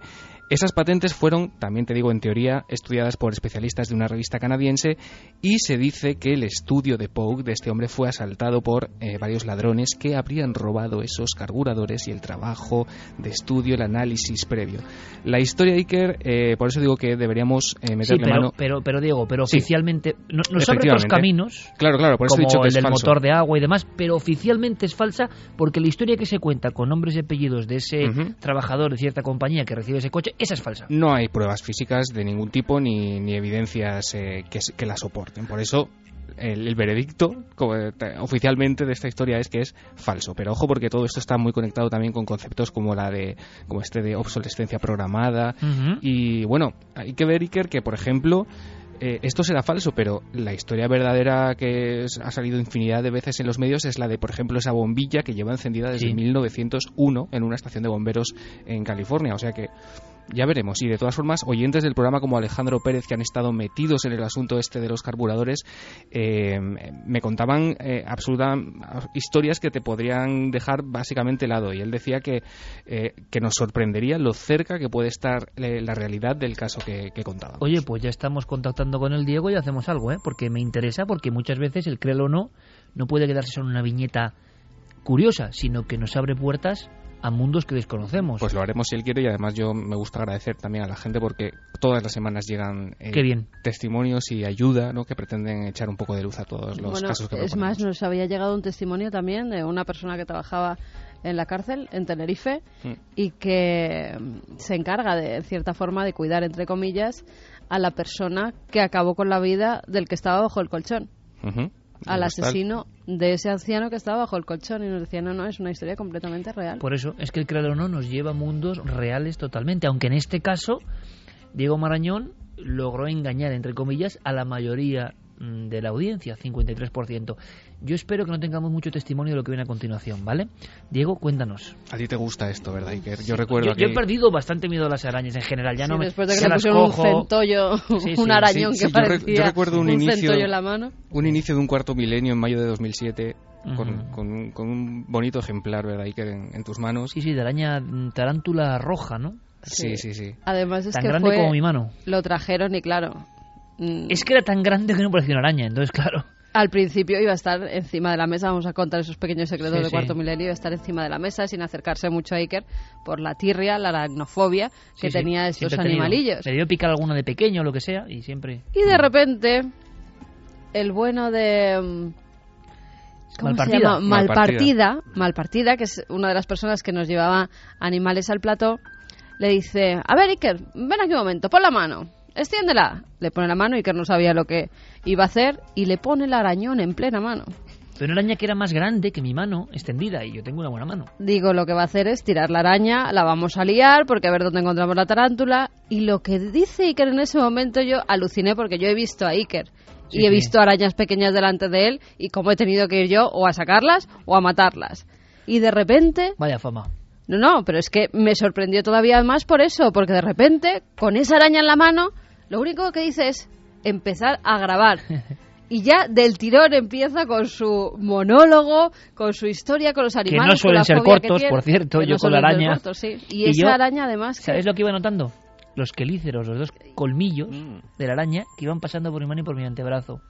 Esas patentes fueron, también te digo en teoría, estudiadas por especialistas de una revista canadiense y se dice que el estudio de Pogue, de este hombre, fue asaltado por eh, varios ladrones que habrían robado esos carburadores y el trabajo de estudio, el análisis previo. La historia Iker, eh, por eso digo que deberíamos eh, Sí, meterle pero, mano. pero, pero Diego, pero Sí. oficialmente no- nos abre otros caminos, Claro, claro, por eso como he dicho que el es del falso. Motor de agua y demás, pero oficialmente es falsa porque la historia que se cuenta con nombres y apellidos de ese Ujú. trabajador de cierta compañía que recibe ese coche, esa es falsa. No hay pruebas físicas de ningún tipo ni, ni evidencias eh, que, que la soporten. Por eso el, el veredicto como, eh, te- oficialmente de esta historia es que es falso. Pero ojo porque todo esto está muy conectado también con conceptos como la de como este de obsolescencia programada Ujú. y bueno hay que ver Iker que por ejemplo eh, esto será falso, pero la historia verdadera que es- ha salido infinidad de veces en los medios es la de, por ejemplo, esa bombilla que lleva encendida desde Sí. 1901 en una estación de bomberos en California. O sea que ya veremos. Y de todas formas, oyentes del programa como Alejandro Pérez, que han estado metidos en el asunto este de los carburadores, eh, me contaban eh, absoluta historias que te podrían dejar básicamente helado. Y él decía que, eh, que nos sorprendería lo cerca que puede estar eh, la realidad del caso que, que contaba. Oye, pues ya estamos contactando con el Diego y hacemos algo, ¿eh? Porque me interesa, porque muchas veces el créelo o no no puede quedarse solo en una viñeta curiosa, sino que nos abre puertas a mundos que desconocemos. Pues lo haremos si él quiere y además yo me gusta agradecer también a la gente porque todas las semanas llegan eh, Qué bien. testimonios y ayuda ¿no? que pretenden echar un poco de luz a todos los Bueno, casos que es proponemos. más, nos había llegado un testimonio también de una persona que trabajaba en la cárcel, en Tenerife, Mm. y que mm, se encarga de en cierta forma de cuidar, entre comillas, a la persona que acabó con la vida del que estaba bajo el colchón. Al asesino de ese anciano que estaba bajo el colchón, y nos decía, no, no, es una historia completamente real. Por eso es que el o no nos lleva a mundos reales totalmente, aunque en este caso Diego Marañón logró engañar, entre comillas, a la mayoría mm, de la audiencia, 53%. Yo espero que no tengamos mucho testimonio de lo que viene a continuación, ¿vale? Diego, cuéntanos. A ti te gusta esto, ¿verdad, Iker? Yo recuerdo Yo, yo he que... perdido bastante miedo a las arañas en general, ya Sí, no me después de que se le pusieron un centollo, Sí, sí, un arañón sí, que sí, yo re- parecía yo recuerdo un inicio- centollo en la mano. Un inicio de un cuarto milenio en mayo de 2007 con, Ujú. con un- con un bonito ejemplar, ¿verdad, Iker? En, en tus manos. Sí, sí, de araña mm, tarántula roja, ¿no? Sí, sí, sí. Además es Tan que grande fue- como mi mano. lo trajeron y claro, mm, Es que era tan grande que no parecía una araña, entonces claro. Al principio iba a estar encima de la mesa, vamos a contar esos pequeños secretos Sí, de sí. cuarto milenio, iba a estar encima de la mesa sin acercarse mucho a Iker por la tirria, la aracnofobia que Sí, tenía estos siempre animalillos. Me debió picar alguna de pequeño o lo que sea y siempre... Y de repente, el bueno de... mm, ¿Cómo Malpartida. se llama? Malpartida, Malpartida, que es una de las personas que nos llevaba animales al plató, le dice, a ver Iker, ven aquí un momento, pon la mano. Extiéndela. Le pone la mano, Iker no sabía lo que iba a hacer y le pone el arañón en plena mano. Pero una araña que era más grande que mi mano extendida y yo tengo una buena mano. Digo, lo que va a hacer es tirar la araña, la vamos a liar porque a ver dónde encontramos la tarántula. Y lo que dice Iker en ese momento yo aluciné porque yo he visto a Iker Sí, y he visto arañas pequeñas delante de él y cómo he tenido que ir yo o a sacarlas o a matarlas. Y de repente Vaya fama. no, no, pero es que me sorprendió todavía más por eso, porque de repente, con esa araña en la mano, lo único que dice es empezar a grabar. Y ya del tirón empieza con su monólogo, con su historia, con los animales. no con suelen la ser que cortos, tiene, por cierto, que yo no con la suelen ser araña. cortos, sí. Y, Y esa yo- araña además que... ¿Sabes lo que iba notando? Los quelíceros, los dos colmillos Mm. de la araña que iban pasando por mi mano y por mi antebrazo.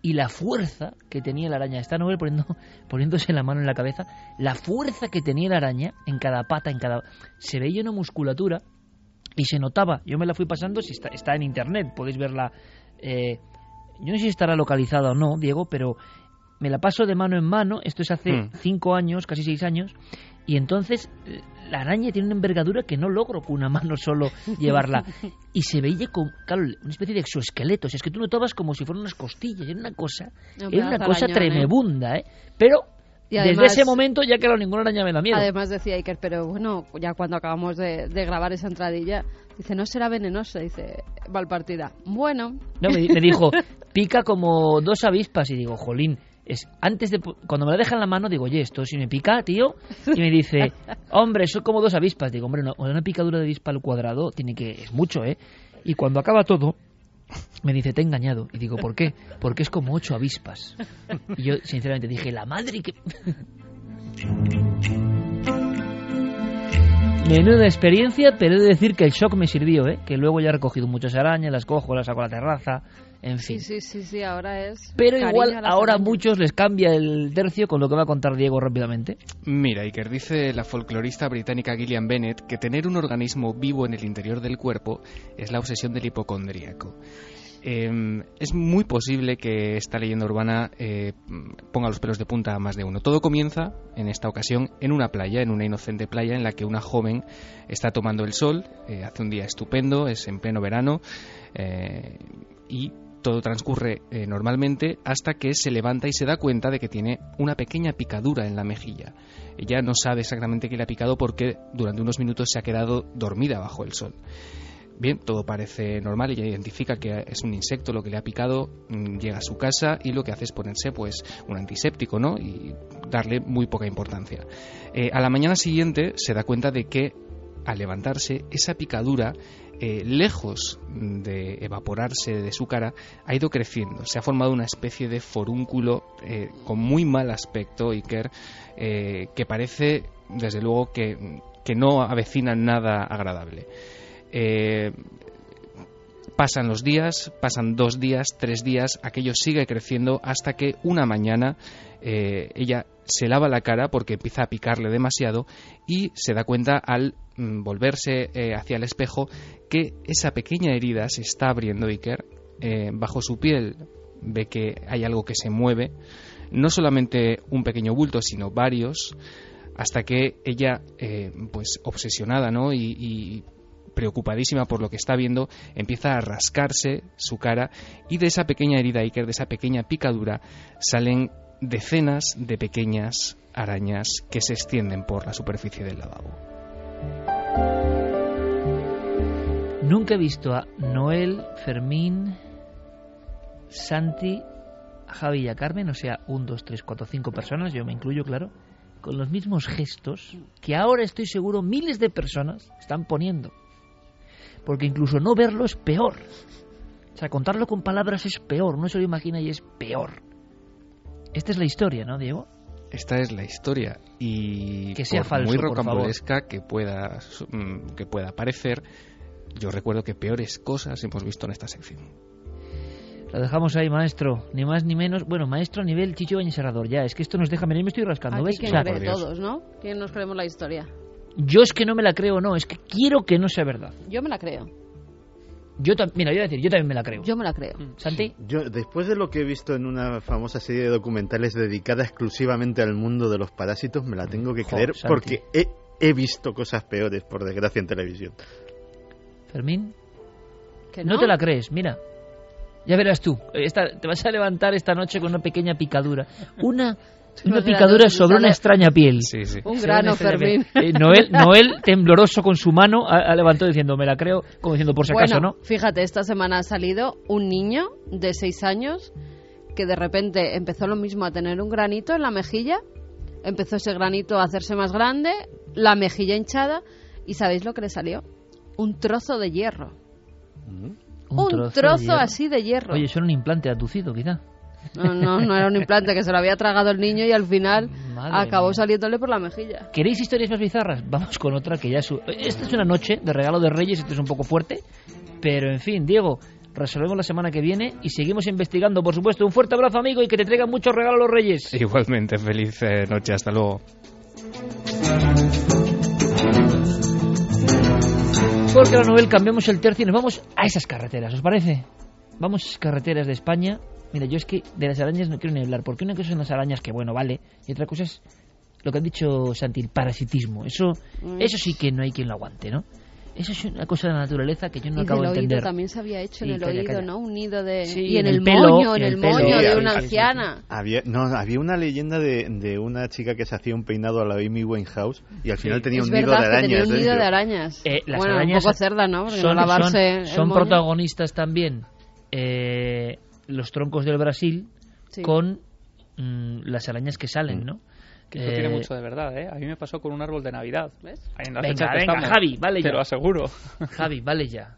Y la fuerza que tenía la araña, está Nobel poniendo, poniéndose la mano en la cabeza, la fuerza que tenía la araña en cada pata, en cada... Se veía una musculatura y se notaba. Yo me la fui pasando, si está, está en internet, podéis verla. eh, yo no sé si estará localizada o no, Diego, pero me la paso de mano en mano. Esto es hace Hmm. cinco años, casi seis años. Y entonces eh, la araña tiene una envergadura que no logro con una mano solo llevarla. Y se veía como, claro, una especie de exoesqueleto. O sea, es que tú notabas como si fueran unas costillas. Era una cosa, Un era una cosa arañón, ¿eh? tremebunda, ¿eh? Pero Y desde además- ese momento ya claro, ninguna araña me da miedo. Además decía Iker, pero bueno, ya cuando acabamos de, de grabar esa entradilla, dice, no será venenosa, dice Valpartida. Bueno, No, me, me dijo, pica como dos avispas. Y digo, jolín, es antes de cuando me la deja en la mano, digo, oye, esto si me pica, tío. Y me dice, hombre, son como dos avispas. Digo, hombre, no, una picadura de avispa al cuadrado tiene que. es mucho, ¿eh? Y cuando acaba todo, me dice, te he engañado. Y digo, ¿por qué? Porque es como ocho avispas. Y yo, sinceramente, dije, la madre que. Menuda experiencia, pero he de decir que el shock me sirvió, ¿eh? Que luego ya he recogido muchas arañas, las cojo, las saco a la terraza, en fin. sí, sí, sí, sí, ahora es... Pero igual ahora a muchos les cambia el tercio con lo que va a contar Diego rápidamente. Mira, Iker, dice la folclorista británica Gillian Bennett que tener un organismo vivo en el interior del cuerpo es la obsesión del hipocondríaco. Eh, es muy posible que esta leyenda urbana eh, ponga los pelos de punta a más de uno. Todo comienza, en esta ocasión, en una playa, en una inocente playa en la que una joven está tomando el sol, eh, hace un día estupendo, es en pleno verano, eh, y todo transcurre eh, normalmente hasta que se levanta y se da cuenta de que tiene una pequeña picadura en la mejilla. Ella no sabe exactamente qué le ha picado porque durante unos minutos se ha quedado dormida bajo el sol. Bien, todo parece normal, ella identifica que es un insecto lo que le ha picado, mm, llega a su casa y lo que hace es ponerse pues un antiséptico, ¿no? Y darle muy poca importancia. Eh, a la mañana siguiente se da cuenta de que al levantarse esa picadura eh, lejos de evaporarse de su cara, ha ido creciendo. Se ha formado una especie de forúnculo eh, con muy mal aspecto, Iker, eh, que parece, desde luego, que, que no avecina nada agradable. Pasan los días, pasan dos días, tres días, aquello sigue creciendo hasta que una mañana eh, ella se lava la cara porque empieza a picarle demasiado y se da cuenta al mm, volverse eh, hacia el espejo que esa pequeña herida se está abriendo Iker eh, bajo su piel. Ve que hay algo que se mueve no solamente un pequeño bulto sino varios hasta que ella pues obsesionada no y preocupadísima por lo que está viendo, empieza a rascarse su cara y de esa pequeña herida Iker, de esa pequeña picadura, salen decenas de pequeñas arañas que se extienden por la superficie del lavabo. Nunca he visto a Noel, Fermín, Santi, Javi y a Carmen, o sea, un, dos, tres, cuatro, cinco personas, yo me incluyo, claro, con los mismos gestos que ahora estoy seguro miles de personas están poniendo. Porque incluso no verlo es peor. O sea, contarlo con palabras es peor, uno se lo imagina y es peor. Esta es la historia, ¿no, Diego? Esta es la historia y Que sea por falso, muy por rocambolesca que pueda mm, que pueda parecer, yo recuerdo que peores cosas hemos visto en esta sección. Lo dejamos ahí, maestro. Ni más ni menos. Bueno, maestro a nivel Chicho Bañez Serrador. Ya, es que esto nos deja... Mira, me estoy rascando, Aquí ¿ves? quien O sea, todos, ¿no? ¿Quién nos creemos la historia? Yo es que no me la creo, no. Es que quiero que no sea verdad. Yo me la creo. Yo Mira, yo voy a decir, yo también me la creo. Yo me la creo. ¿Santi? Yo, después de lo que he visto en una famosa serie de documentales dedicada exclusivamente al mundo de los parásitos, me la tengo que Jo, creer Santi. porque he, he visto cosas peores, por desgracia, en televisión. Fermín. ¿Que no? no? te la crees, mira. Ya verás tú. Esta- te vas a levantar esta noche con una pequeña picadura. Una, una picadura sobre una extraña piel. Sí, sí. Un grano, Fermín. Eh, Noel, Noel, tembloroso con su mano, ha, ha levantado diciendo, me la creo, como diciendo, por si acaso, bueno, ¿no? fíjate, esta semana ha salido un niño de 6 años que de repente empezó lo mismo a tener un granito en la mejilla, empezó ese granito a hacerse más grande, la mejilla hinchada, y ¿sabéis lo que le salió? Un trozo de hierro. Un, trozo, de hierro. así de hierro. Oye, eso era un implante aducido, quizá. No, no, no era un implante que se lo había tragado el niño y al final Madre acabó mía. saliéndole por la mejilla. ¿Queréis historias más bizarras? Vamos con otra que ya es... Esta es una noche de regalo de Reyes, esto es un poco fuerte, pero en fin, Diego, resolvemos la semana que viene y seguimos investigando, por supuesto. Un fuerte abrazo, amigo, y que te traigan muchos regalos los Reyes. Igualmente, feliz eh, noche. Hasta luego. Porque la novela cambiamos el tercio y nos vamos a esas carreteras, ¿os parece? Vamos a esas carreteras de España. Mira, yo es que de las arañas no quiero ni hablar, porque una cosa son las arañas que, bueno, vale, y otra cosa es lo que ha dicho Santi, el parasitismo. Eso, Mm. eso sí que no hay quien lo aguante, ¿no? Eso es una cosa de la naturaleza que yo no y acabo del de oído entender. también se había hecho Sí, en el calla, oído, calla. ¿no? Un nido de... Sí, y en, el, el pelo, moño, en en el pelo. moño Sí, de una anciana. Había, no, había una leyenda de, de una chica que se hacía un peinado a la Amy Winehouse y al final tenía un nido de arañas. tenía un nido de arañas. Eh, las bueno, arañas un poco cerda, ¿no? Porque son, no lavarse son- son moño. protagonistas también eh, los troncos del Brasil Sí. con mm, las arañas que salen, ¿no? Que esto Eh, tiene mucho de verdad, ¿eh? A mí me pasó con un árbol de Navidad. ¿Ves? Ahí en la Venga, venga, estamos. Javi, vale Te ya. lo aseguro. Javi, vale ya.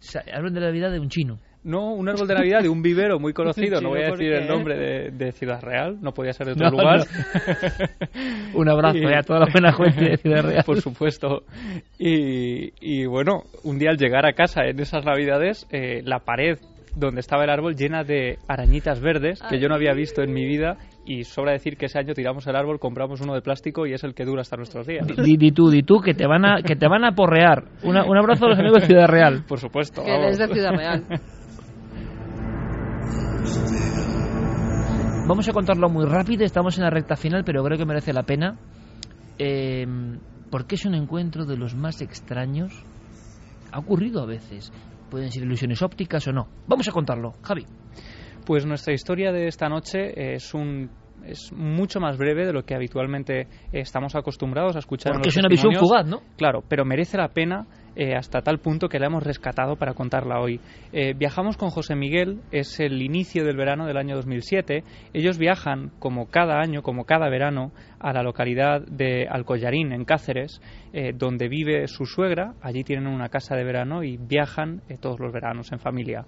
Sa- Hablan de la vida de un chino. No, un árbol de Navidad de un vivero muy conocido. No voy a ¿por decir el nombre de, de Ciudad Real. No podía ser de otro No, lugar. Un abrazo Y- eh, a toda la buena gente de Ciudad Real. Por supuesto. Y, y bueno, un día al llegar a casa en esas navidades, eh, la pared donde estaba el árbol llena de arañitas verdes que yo no había visto en mi vida y sobra decir que ese año tiramos el árbol, compramos uno de plástico y es el que dura hasta nuestros días. Di, di tú, di tú, que te van a, que te van a porrear. Una- un abrazo a los amigos de Ciudad Real. Por supuesto. Que él vamos. es de Ciudad Real. Vamos a contarlo muy rápido, estamos en la recta final, pero creo que merece la pena. Eh, porque es un encuentro de los más extraños. Ha ocurrido a veces. Pueden ser ilusiones ópticas o no. Vamos a contarlo, Javi. Pues nuestra historia de esta noche es un es mucho más breve de lo que habitualmente estamos acostumbrados a escuchar. en Porque los es una visión fugaz, ¿no? Claro, pero merece la pena eh, hasta tal punto que la hemos rescatado para contarla hoy. Eh, viajamos con José Miguel, es el inicio del verano del año 2007. Ellos viajan, como cada año, como cada verano, a la localidad de Alcollarín, en Cáceres, eh, donde vive su suegra. Allí tienen una casa de verano y viajan eh, todos los veranos en familia.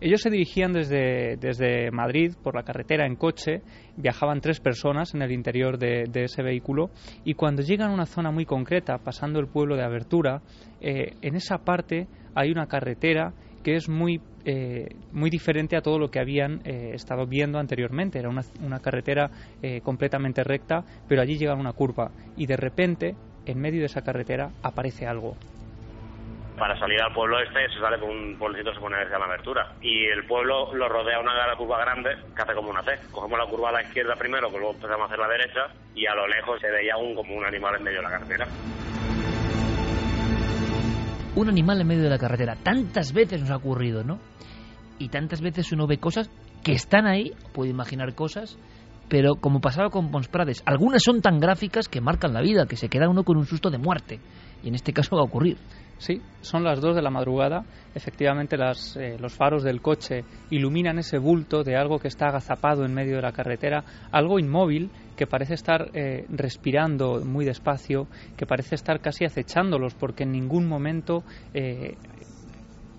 Ellos se dirigían desde, desde Madrid por la carretera en coche, viajaban tres personas en el interior de, de ese vehículo y cuando llegan a una zona muy concreta, pasando el pueblo de Abertura, eh, en esa parte hay una carretera que es muy, eh, muy diferente a todo lo que habían eh, estado viendo anteriormente. Era una, una carretera eh, completamente recta, pero allí llega una curva y de repente, en medio de esa carretera, aparece algo. Para salir al pueblo este se sale por un pueblecito se pone se llama Abertura. Y el pueblo lo rodea una gran curva grande que hace como una T. Cogemos la curva a la izquierda primero, que luego empezamos a hacer la derecha y a lo lejos se veía un, como un animal en medio de la carretera. Un animal en medio de la carretera. Tantas veces nos ha ocurrido, ¿no? Y tantas veces uno ve cosas que están ahí, puede imaginar cosas, pero como pasaba con Pons Prades, algunas son tan gráficas que marcan la vida, que se queda uno con un susto de muerte. Y en este caso va a ocurrir. Sí, son las dos de la madrugada. Efectivamente, las, eh, los faros del coche iluminan ese bulto de algo que está agazapado en medio de la carretera, algo inmóvil que parece estar eh, respirando muy despacio, que parece estar casi acechándolos porque en ningún momento eh,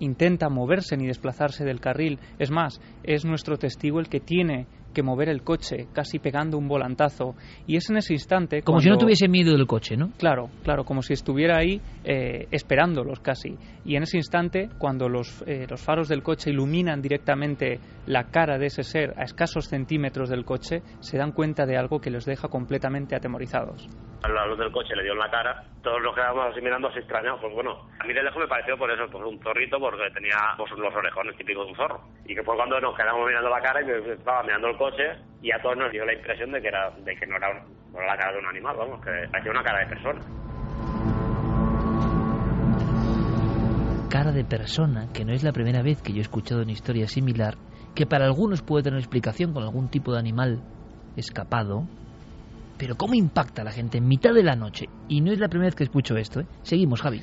intenta moverse ni desplazarse del carril. Es más, es nuestro testigo el que tiene que mover el coche, casi pegando un volantazo. Y es en ese instante. Como si no tuviese miedo del coche, ¿no? Claro, claro, como si estuviera ahí eh, esperándolos casi. Y en ese instante, cuando los, eh, los faros del coche iluminan directamente la cara de ese ser a escasos centímetros del coche, se dan cuenta de algo que los deja completamente atemorizados. La luz del coche le dio en la cara, todos nos quedamos así mirando así extrañados. Pues bueno, a mí de lejos me pareció por eso, pues un zorrito porque tenía pues, los orejones típicos de un zorro. Y que fue cuando nos quedamos mirando la cara y me estaba mirando el coche y a todos nos dio la impresión de que era de que no era, no era la cara de un animal, vamos, que parecía una cara de persona. cara de persona, que no es la primera vez que yo he escuchado una historia similar, que para algunos puede tener explicación con algún tipo de animal escapado, pero ¿cómo impacta a la gente en mitad de la noche? Y no es la primera vez que escucho esto, ¿eh? Seguimos, Javi.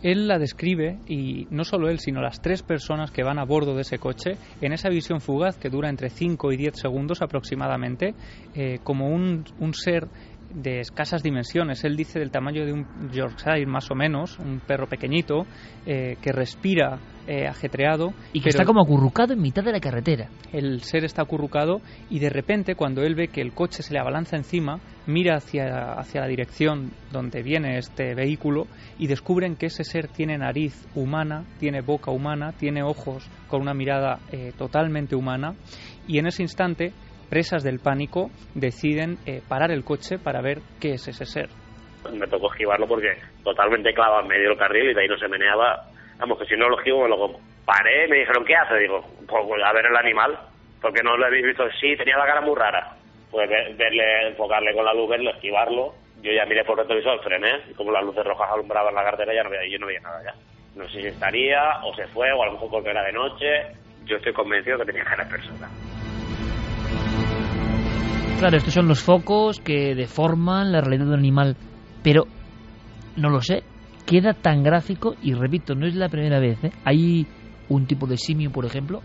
Él la describe, y no solo él, sino las tres personas que van a bordo de ese coche, en esa visión fugaz que dura entre 5 y 10 segundos aproximadamente, eh, como un, un ser de escasas dimensiones. Él dice del tamaño de un Yorkshire más o menos, un perro pequeñito eh, que respira eh, ajetreado. Y que está como acurrucado en mitad de la carretera. El ser está acurrucado y de repente cuando él ve que el coche se le abalanza encima, mira hacia, hacia la dirección donde viene este vehículo y descubren que ese ser tiene nariz humana, tiene boca humana, tiene ojos con una mirada eh, totalmente humana y en ese instante presas del pánico, deciden eh, parar el coche para ver qué es ese ser. Me tocó esquivarlo porque totalmente clavado en medio del carril y de ahí no se meneaba. Vamos, que si no lo esquivo me lo paré y me dijeron, ¿qué hace? Digo, pues a ver el animal, porque no lo habéis visto. Sí, tenía la cara muy rara. Pues verle, enfocarle con la luz, verlo, esquivarlo. Yo ya miré por el retrovisor, frené, y como las luces rojas alumbraban la cartera, ya no veía, yo no veía nada ya. No sé si estaría, o se fue, o a lo mejor porque era de noche. Yo estoy convencido que tenía cara de persona. Claro, estos son los focos que deforman la realidad del animal, pero no lo sé, queda tan gráfico y repito, no es la primera vez. ¿eh? Hay un tipo de simio, por ejemplo,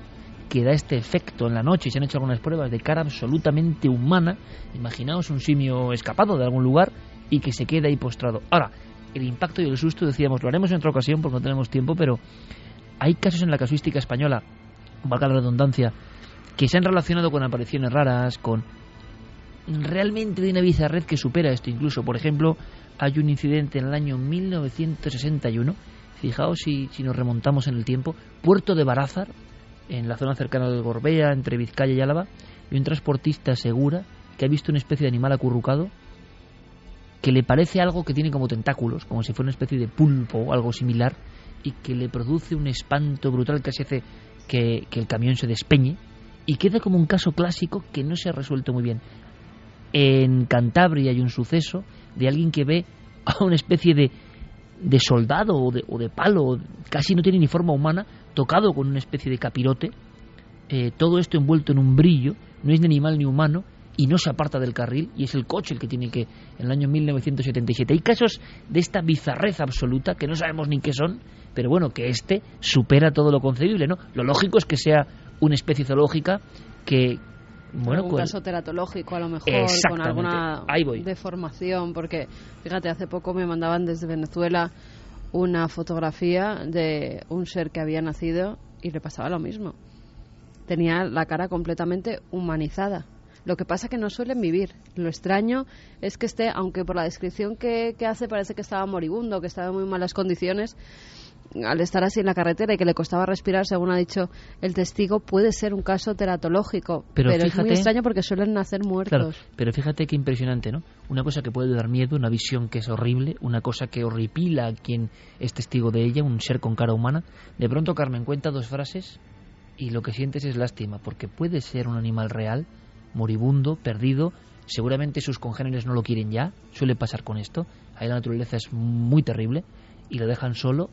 que da este efecto en la noche. Se han hecho algunas pruebas de cara absolutamente humana. Imaginaos un simio escapado de algún lugar y que se queda ahí postrado. Ahora, el impacto y el susto, decíamos, lo haremos en otra ocasión porque no tenemos tiempo, pero hay casos en la casuística española, valga la redundancia, que se han relacionado con apariciones raras, con realmente de una bizarred que supera esto. Incluso, por ejemplo, hay un incidente en el año 1961, fijaos si, nos remontamos en el tiempo, Puerto de Barázar, en la zona cercana del Gorbea, entre Vizcaya y Álava, y un transportista asegura que ha visto una especie de animal acurrucado que le parece algo que tiene como tentáculos, como si fuera una especie de pulpo o algo similar, y que le produce un espanto brutal que hace que, que el camión se despeñe, y queda como un caso clásico que no se ha resuelto muy bien. En Cantabria hay un suceso de alguien que ve a una especie de, de soldado o de, o de, palo, casi no tiene ni forma humana, tocado con una especie de capirote, eh, todo esto envuelto en un brillo, no es ni animal ni humano, y no se aparta del carril, y es el coche el que tiene que, en el año 1977. Hay casos de esta bizarrez absoluta que no sabemos ni qué son, pero bueno, que este supera todo lo concebible, ¿no? Lo lógico es que sea una especie zoológica que, bueno, un caso teratológico a lo mejor con alguna deformación porque fíjate hace poco me mandaban desde Venezuela una fotografía de un ser que había nacido y le pasaba lo mismo. Tenía la cara completamente humanizada. Lo que pasa que no suelen vivir. Lo extraño es que esté, aunque por la descripción que, que hace parece que estaba moribundo, que estaba en muy malas condiciones, al estar así en la carretera y que le costaba respirar, según ha dicho el testigo, puede ser un caso teratológico. Pero, es muy extraño porque suelen nacer muertos. pero fíjate qué impresionante, ¿no? Una cosa que puede dar miedo, una visión que es horrible, una cosa que horripila a quien es testigo de ella, un ser con cara humana. De pronto Carmen cuenta dos frases y lo que sientes es lástima, porque puede ser un animal real, moribundo, perdido, seguramente sus congéneres no lo quieren ya, suele pasar con esto, ahí la naturaleza es muy terrible y lo dejan solo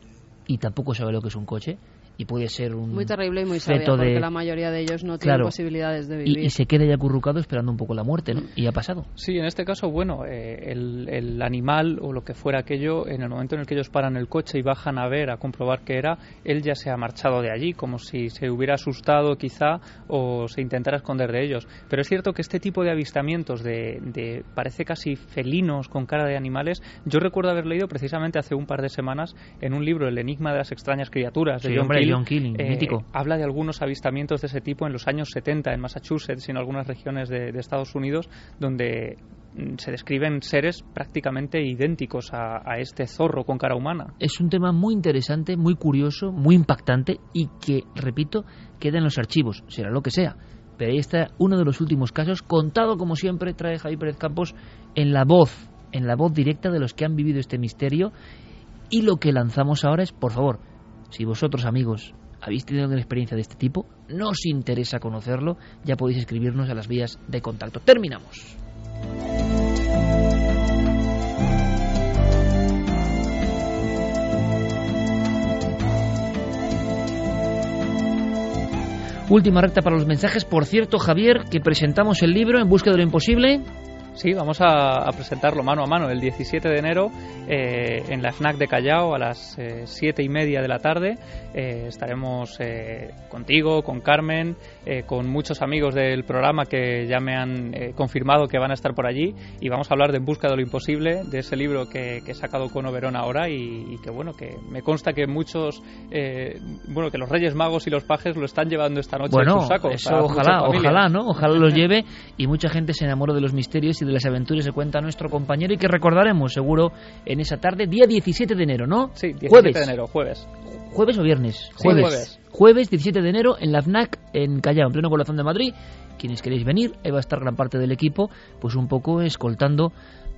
y tampoco sabe lo que es un coche y puede ser un muy terrible y muy sabia porque la mayoría de ellos no tienen posibilidades de vivir. y, se queda ya acurrucado esperando un poco la muerte ¿no? y ha pasado. Sí en este caso bueno eh, el, el, animal o lo que fuera aquello en el momento en el que ellos paran el coche y bajan a ver a comprobar qué era él ya se ha marchado de allí como si se hubiera asustado quizá o se intentara esconder de ellos. Pero es cierto que este tipo de avistamientos de, de parece casi felinos con cara de animales yo recuerdo haber leído precisamente hace un par de semanas en un libro El enigma de las extrañas criaturas de John John eh, mítico. Habla de algunos avistamientos de ese tipo en los años 70 en Massachusetts y en algunas regiones de, de Estados Unidos donde mm, se describen seres prácticamente idénticos a, a, este zorro con cara humana. Es un tema muy interesante, muy curioso, muy impactante y que, repito, queda en los archivos, será lo que sea. Pero ahí está uno de los últimos casos, contado como siempre trae Javier Pérez Campos en la voz, en la voz directa de los que han vivido este misterio. Y lo que lanzamos ahora es, por favor, si vosotros, amigos, habéis tenido alguna experiencia de este tipo, nos interesa conocerlo, ya podéis escribirnos a las vías de contacto. Terminamos. Última recta para los mensajes. Por cierto, Javier, que presentamos el libro En Busca de lo Imposible. Sí, vamos a, a presentarlo mano a mano el 17 de enero eh, en la FNAC de Callao a las eh, siete y media de la tarde. Eh, estaremos eh, contigo, con Carmen, eh, con muchos amigos del programa que ya me han confirmado que van a estar por allí y vamos a hablar de En busca de lo imposible, de ese libro que, que he sacado con Oberón ahora y, y que bueno, que me consta que muchos, bueno, que los Reyes Magos y los pajes lo están llevando esta noche Bueno, en sus sacos. eso ojalá, ojalá, ¿no? Ojalá los lleve y mucha gente se enamore de los misterios y de las aventuras que cuenta nuestro compañero y que recordaremos seguro en esa tarde, día 17 de enero, ¿no? Sí, 17 jueves. de enero, jueves. ¿Jueves o viernes? Sí, jueves. Jueves 17 de enero en la FNAC en Callao, en pleno corazón de Madrid. Quienes queréis venir, ahí va a estar gran parte del equipo, pues un poco escoltando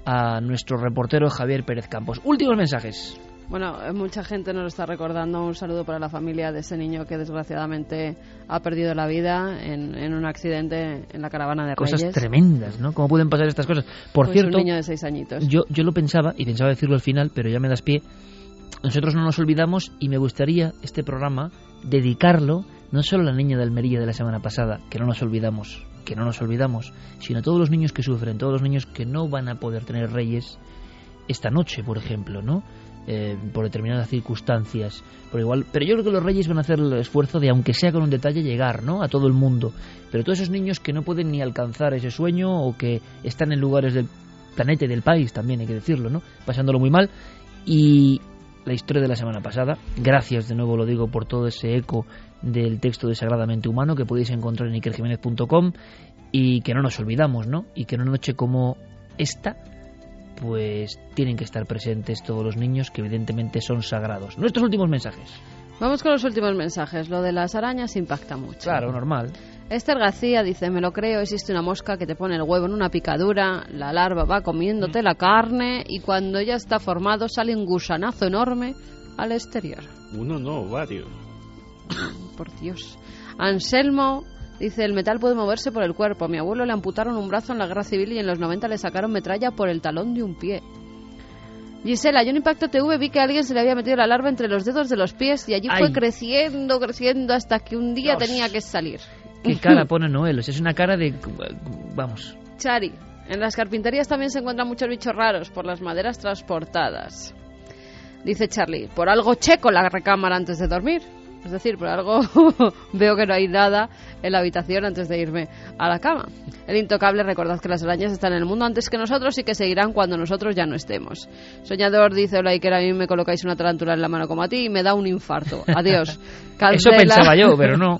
a nuestro reportero Javier Pérez Campos. Últimos mensajes. Bueno, eh, mucha gente nos lo está recordando. Un saludo para la familia de ese niño que desgraciadamente ha perdido la vida en, en un accidente en la caravana de Cosas Reyes. tremendas, ¿no? ¿Cómo pueden pasar estas cosas? Por Pues cierto, un niño de seis añitos. yo, yo lo pensaba, y pensaba decirlo al final, pero ya me das pie. Nosotros no nos olvidamos y me gustaría este programa dedicarlo no solo a la niña de Almería de la semana pasada, que no nos olvidamos, que no nos olvidamos, sino a todos los niños que sufren, todos los niños que no van a poder tener reyes esta noche, por ejemplo, ¿no? Eh, por determinadas circunstancias, por igual, pero yo creo que los reyes van a hacer el esfuerzo de, aunque sea con un detalle, llegar, ¿no? A todo el mundo. Pero todos esos niños que no pueden ni alcanzar ese sueño o que están en lugares del planeta y del país, también hay que decirlo, ¿no? Pasándolo muy mal y la historia de la semana pasada. Gracias de nuevo, lo digo, por todo ese eco del texto de Sagradamente Humano que podéis encontrar en ikerjiménez.com y que no nos olvidamos, ¿no? Y que en una noche como esta, pues tienen que estar presentes todos los niños que evidentemente son sagrados. Nuestros últimos mensajes. Vamos con los últimos mensajes. Lo de las arañas impacta mucho. Claro, normal. Esther García dice, me lo creo, existe una mosca que te pone el huevo en una picadura, la larva va comiéndote la carne y cuando ya está formado sale un gusanazo enorme al exterior. Uno no, varios. Por Dios. Anselmo dice, el metal puede moverse por el cuerpo. A mi abuelo le amputaron un brazo en la guerra civil y en los 90 le sacaron metralla por el talón de un pie. Gisela, yo en Impacto TV vi que a alguien se le había metido la larva entre los dedos de los pies y allí fue creciendo, creciendo hasta que un día Dios. tenía que salir. ¿Qué cara pone Noel? Es una cara de... Vamos. Chari, en las carpinterías también se encuentran muchos bichos raros por las maderas transportadas. Dice Charlie, por algo checo la recámara antes de dormir. Es decir, por algo veo que no hay nada en la habitación antes de irme a la cama. El intocable, recordad que las arañas están en el mundo antes que nosotros y que seguirán cuando nosotros ya no estemos. Soñador dice, hola Iker, a mí me colocáis una tarántula en la mano como a ti y me da un infarto. Adiós. Eso pensaba yo, pero no.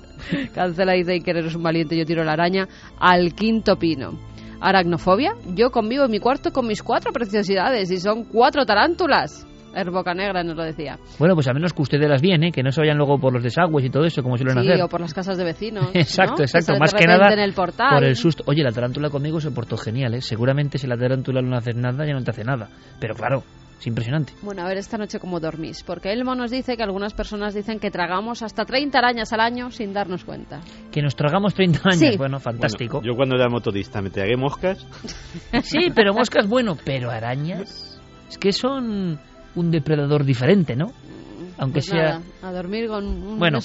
Cancela dice Iker, eres un valiente, yo tiro la araña al quinto pino. Aracnofobia, yo convivo en mi cuarto con mis cuatro preciosidades y son cuatro tarántulas. Herboca Negra nos lo decía. Bueno, pues a menos que ustedes las bien, ¿eh? que no se vayan luego por los desagües y todo eso, como suelen Sí, hacer. o por las casas de vecinos. Exacto, exacto. Más que nada en el portal. por el susto. Oye, la tarántula conmigo se portó genial, ¿eh? Seguramente si la tarántula no hace nada, ya no te hace nada. Pero claro, es impresionante. Bueno, a ver esta noche cómo dormís, porque Elmo nos dice que algunas personas dicen que tragamos hasta 30 arañas al año sin darnos cuenta. Que nos tragamos 30 años, Sí. bueno, fantástico. Bueno, yo cuando era motorista me tragué moscas. Sí, pero moscas, bueno, pero arañas. Es que son un depredador diferente, ¿no? Aunque Pues sea. nada, a dormir con un Bueno,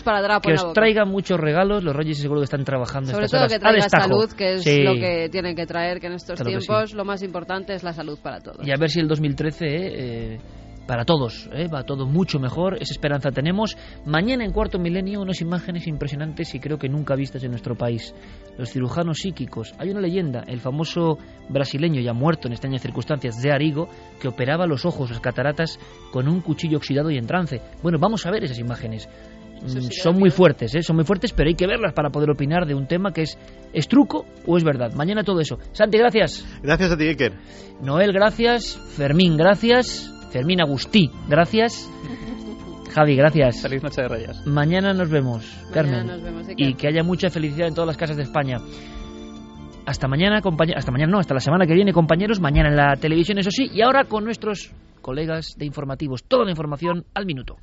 que os traigan muchos regalos. Los Reyes seguro que están trabajando Sobre estas todo horas que traiga salud, que es Sí. lo que tienen que traer, que en estos Claro tiempos lo más importante es la salud para todos. Y a ver si el 2013, eh, eh, para todos, eh, va todo mucho mejor. Esa esperanza tenemos. Mañana en Cuarto Milenio, unas imágenes impresionantes y creo que nunca vistas en nuestro país. Los cirujanos psíquicos. Hay una leyenda, el famoso brasileño ya muerto en extrañas circunstancias de Arigo, que operaba los ojos, las cataratas, con un cuchillo oxidado y en trance. Bueno, vamos a ver esas imágenes. Mm, son muy fuertes, ¿eh? son muy fuertes, pero hay que verlas para poder opinar de un tema que es, ¿es truco o es verdad? Mañana todo eso. Santi, gracias. Gracias a ti, Iker. Noel, gracias. Fermín, gracias. Fermín Agustí, gracias. Javi, gracias. Feliz noche de Reyes. Mañana nos vemos, Carmen. nos vemos, Iker. y que haya mucha felicidad en todas las casas de España. Hasta mañana, compañeros. Hasta mañana, no, hasta la semana que viene, compañeros. Mañana en la televisión, eso sí. Y ahora con nuestros colegas de informativos. Toda la información al minuto.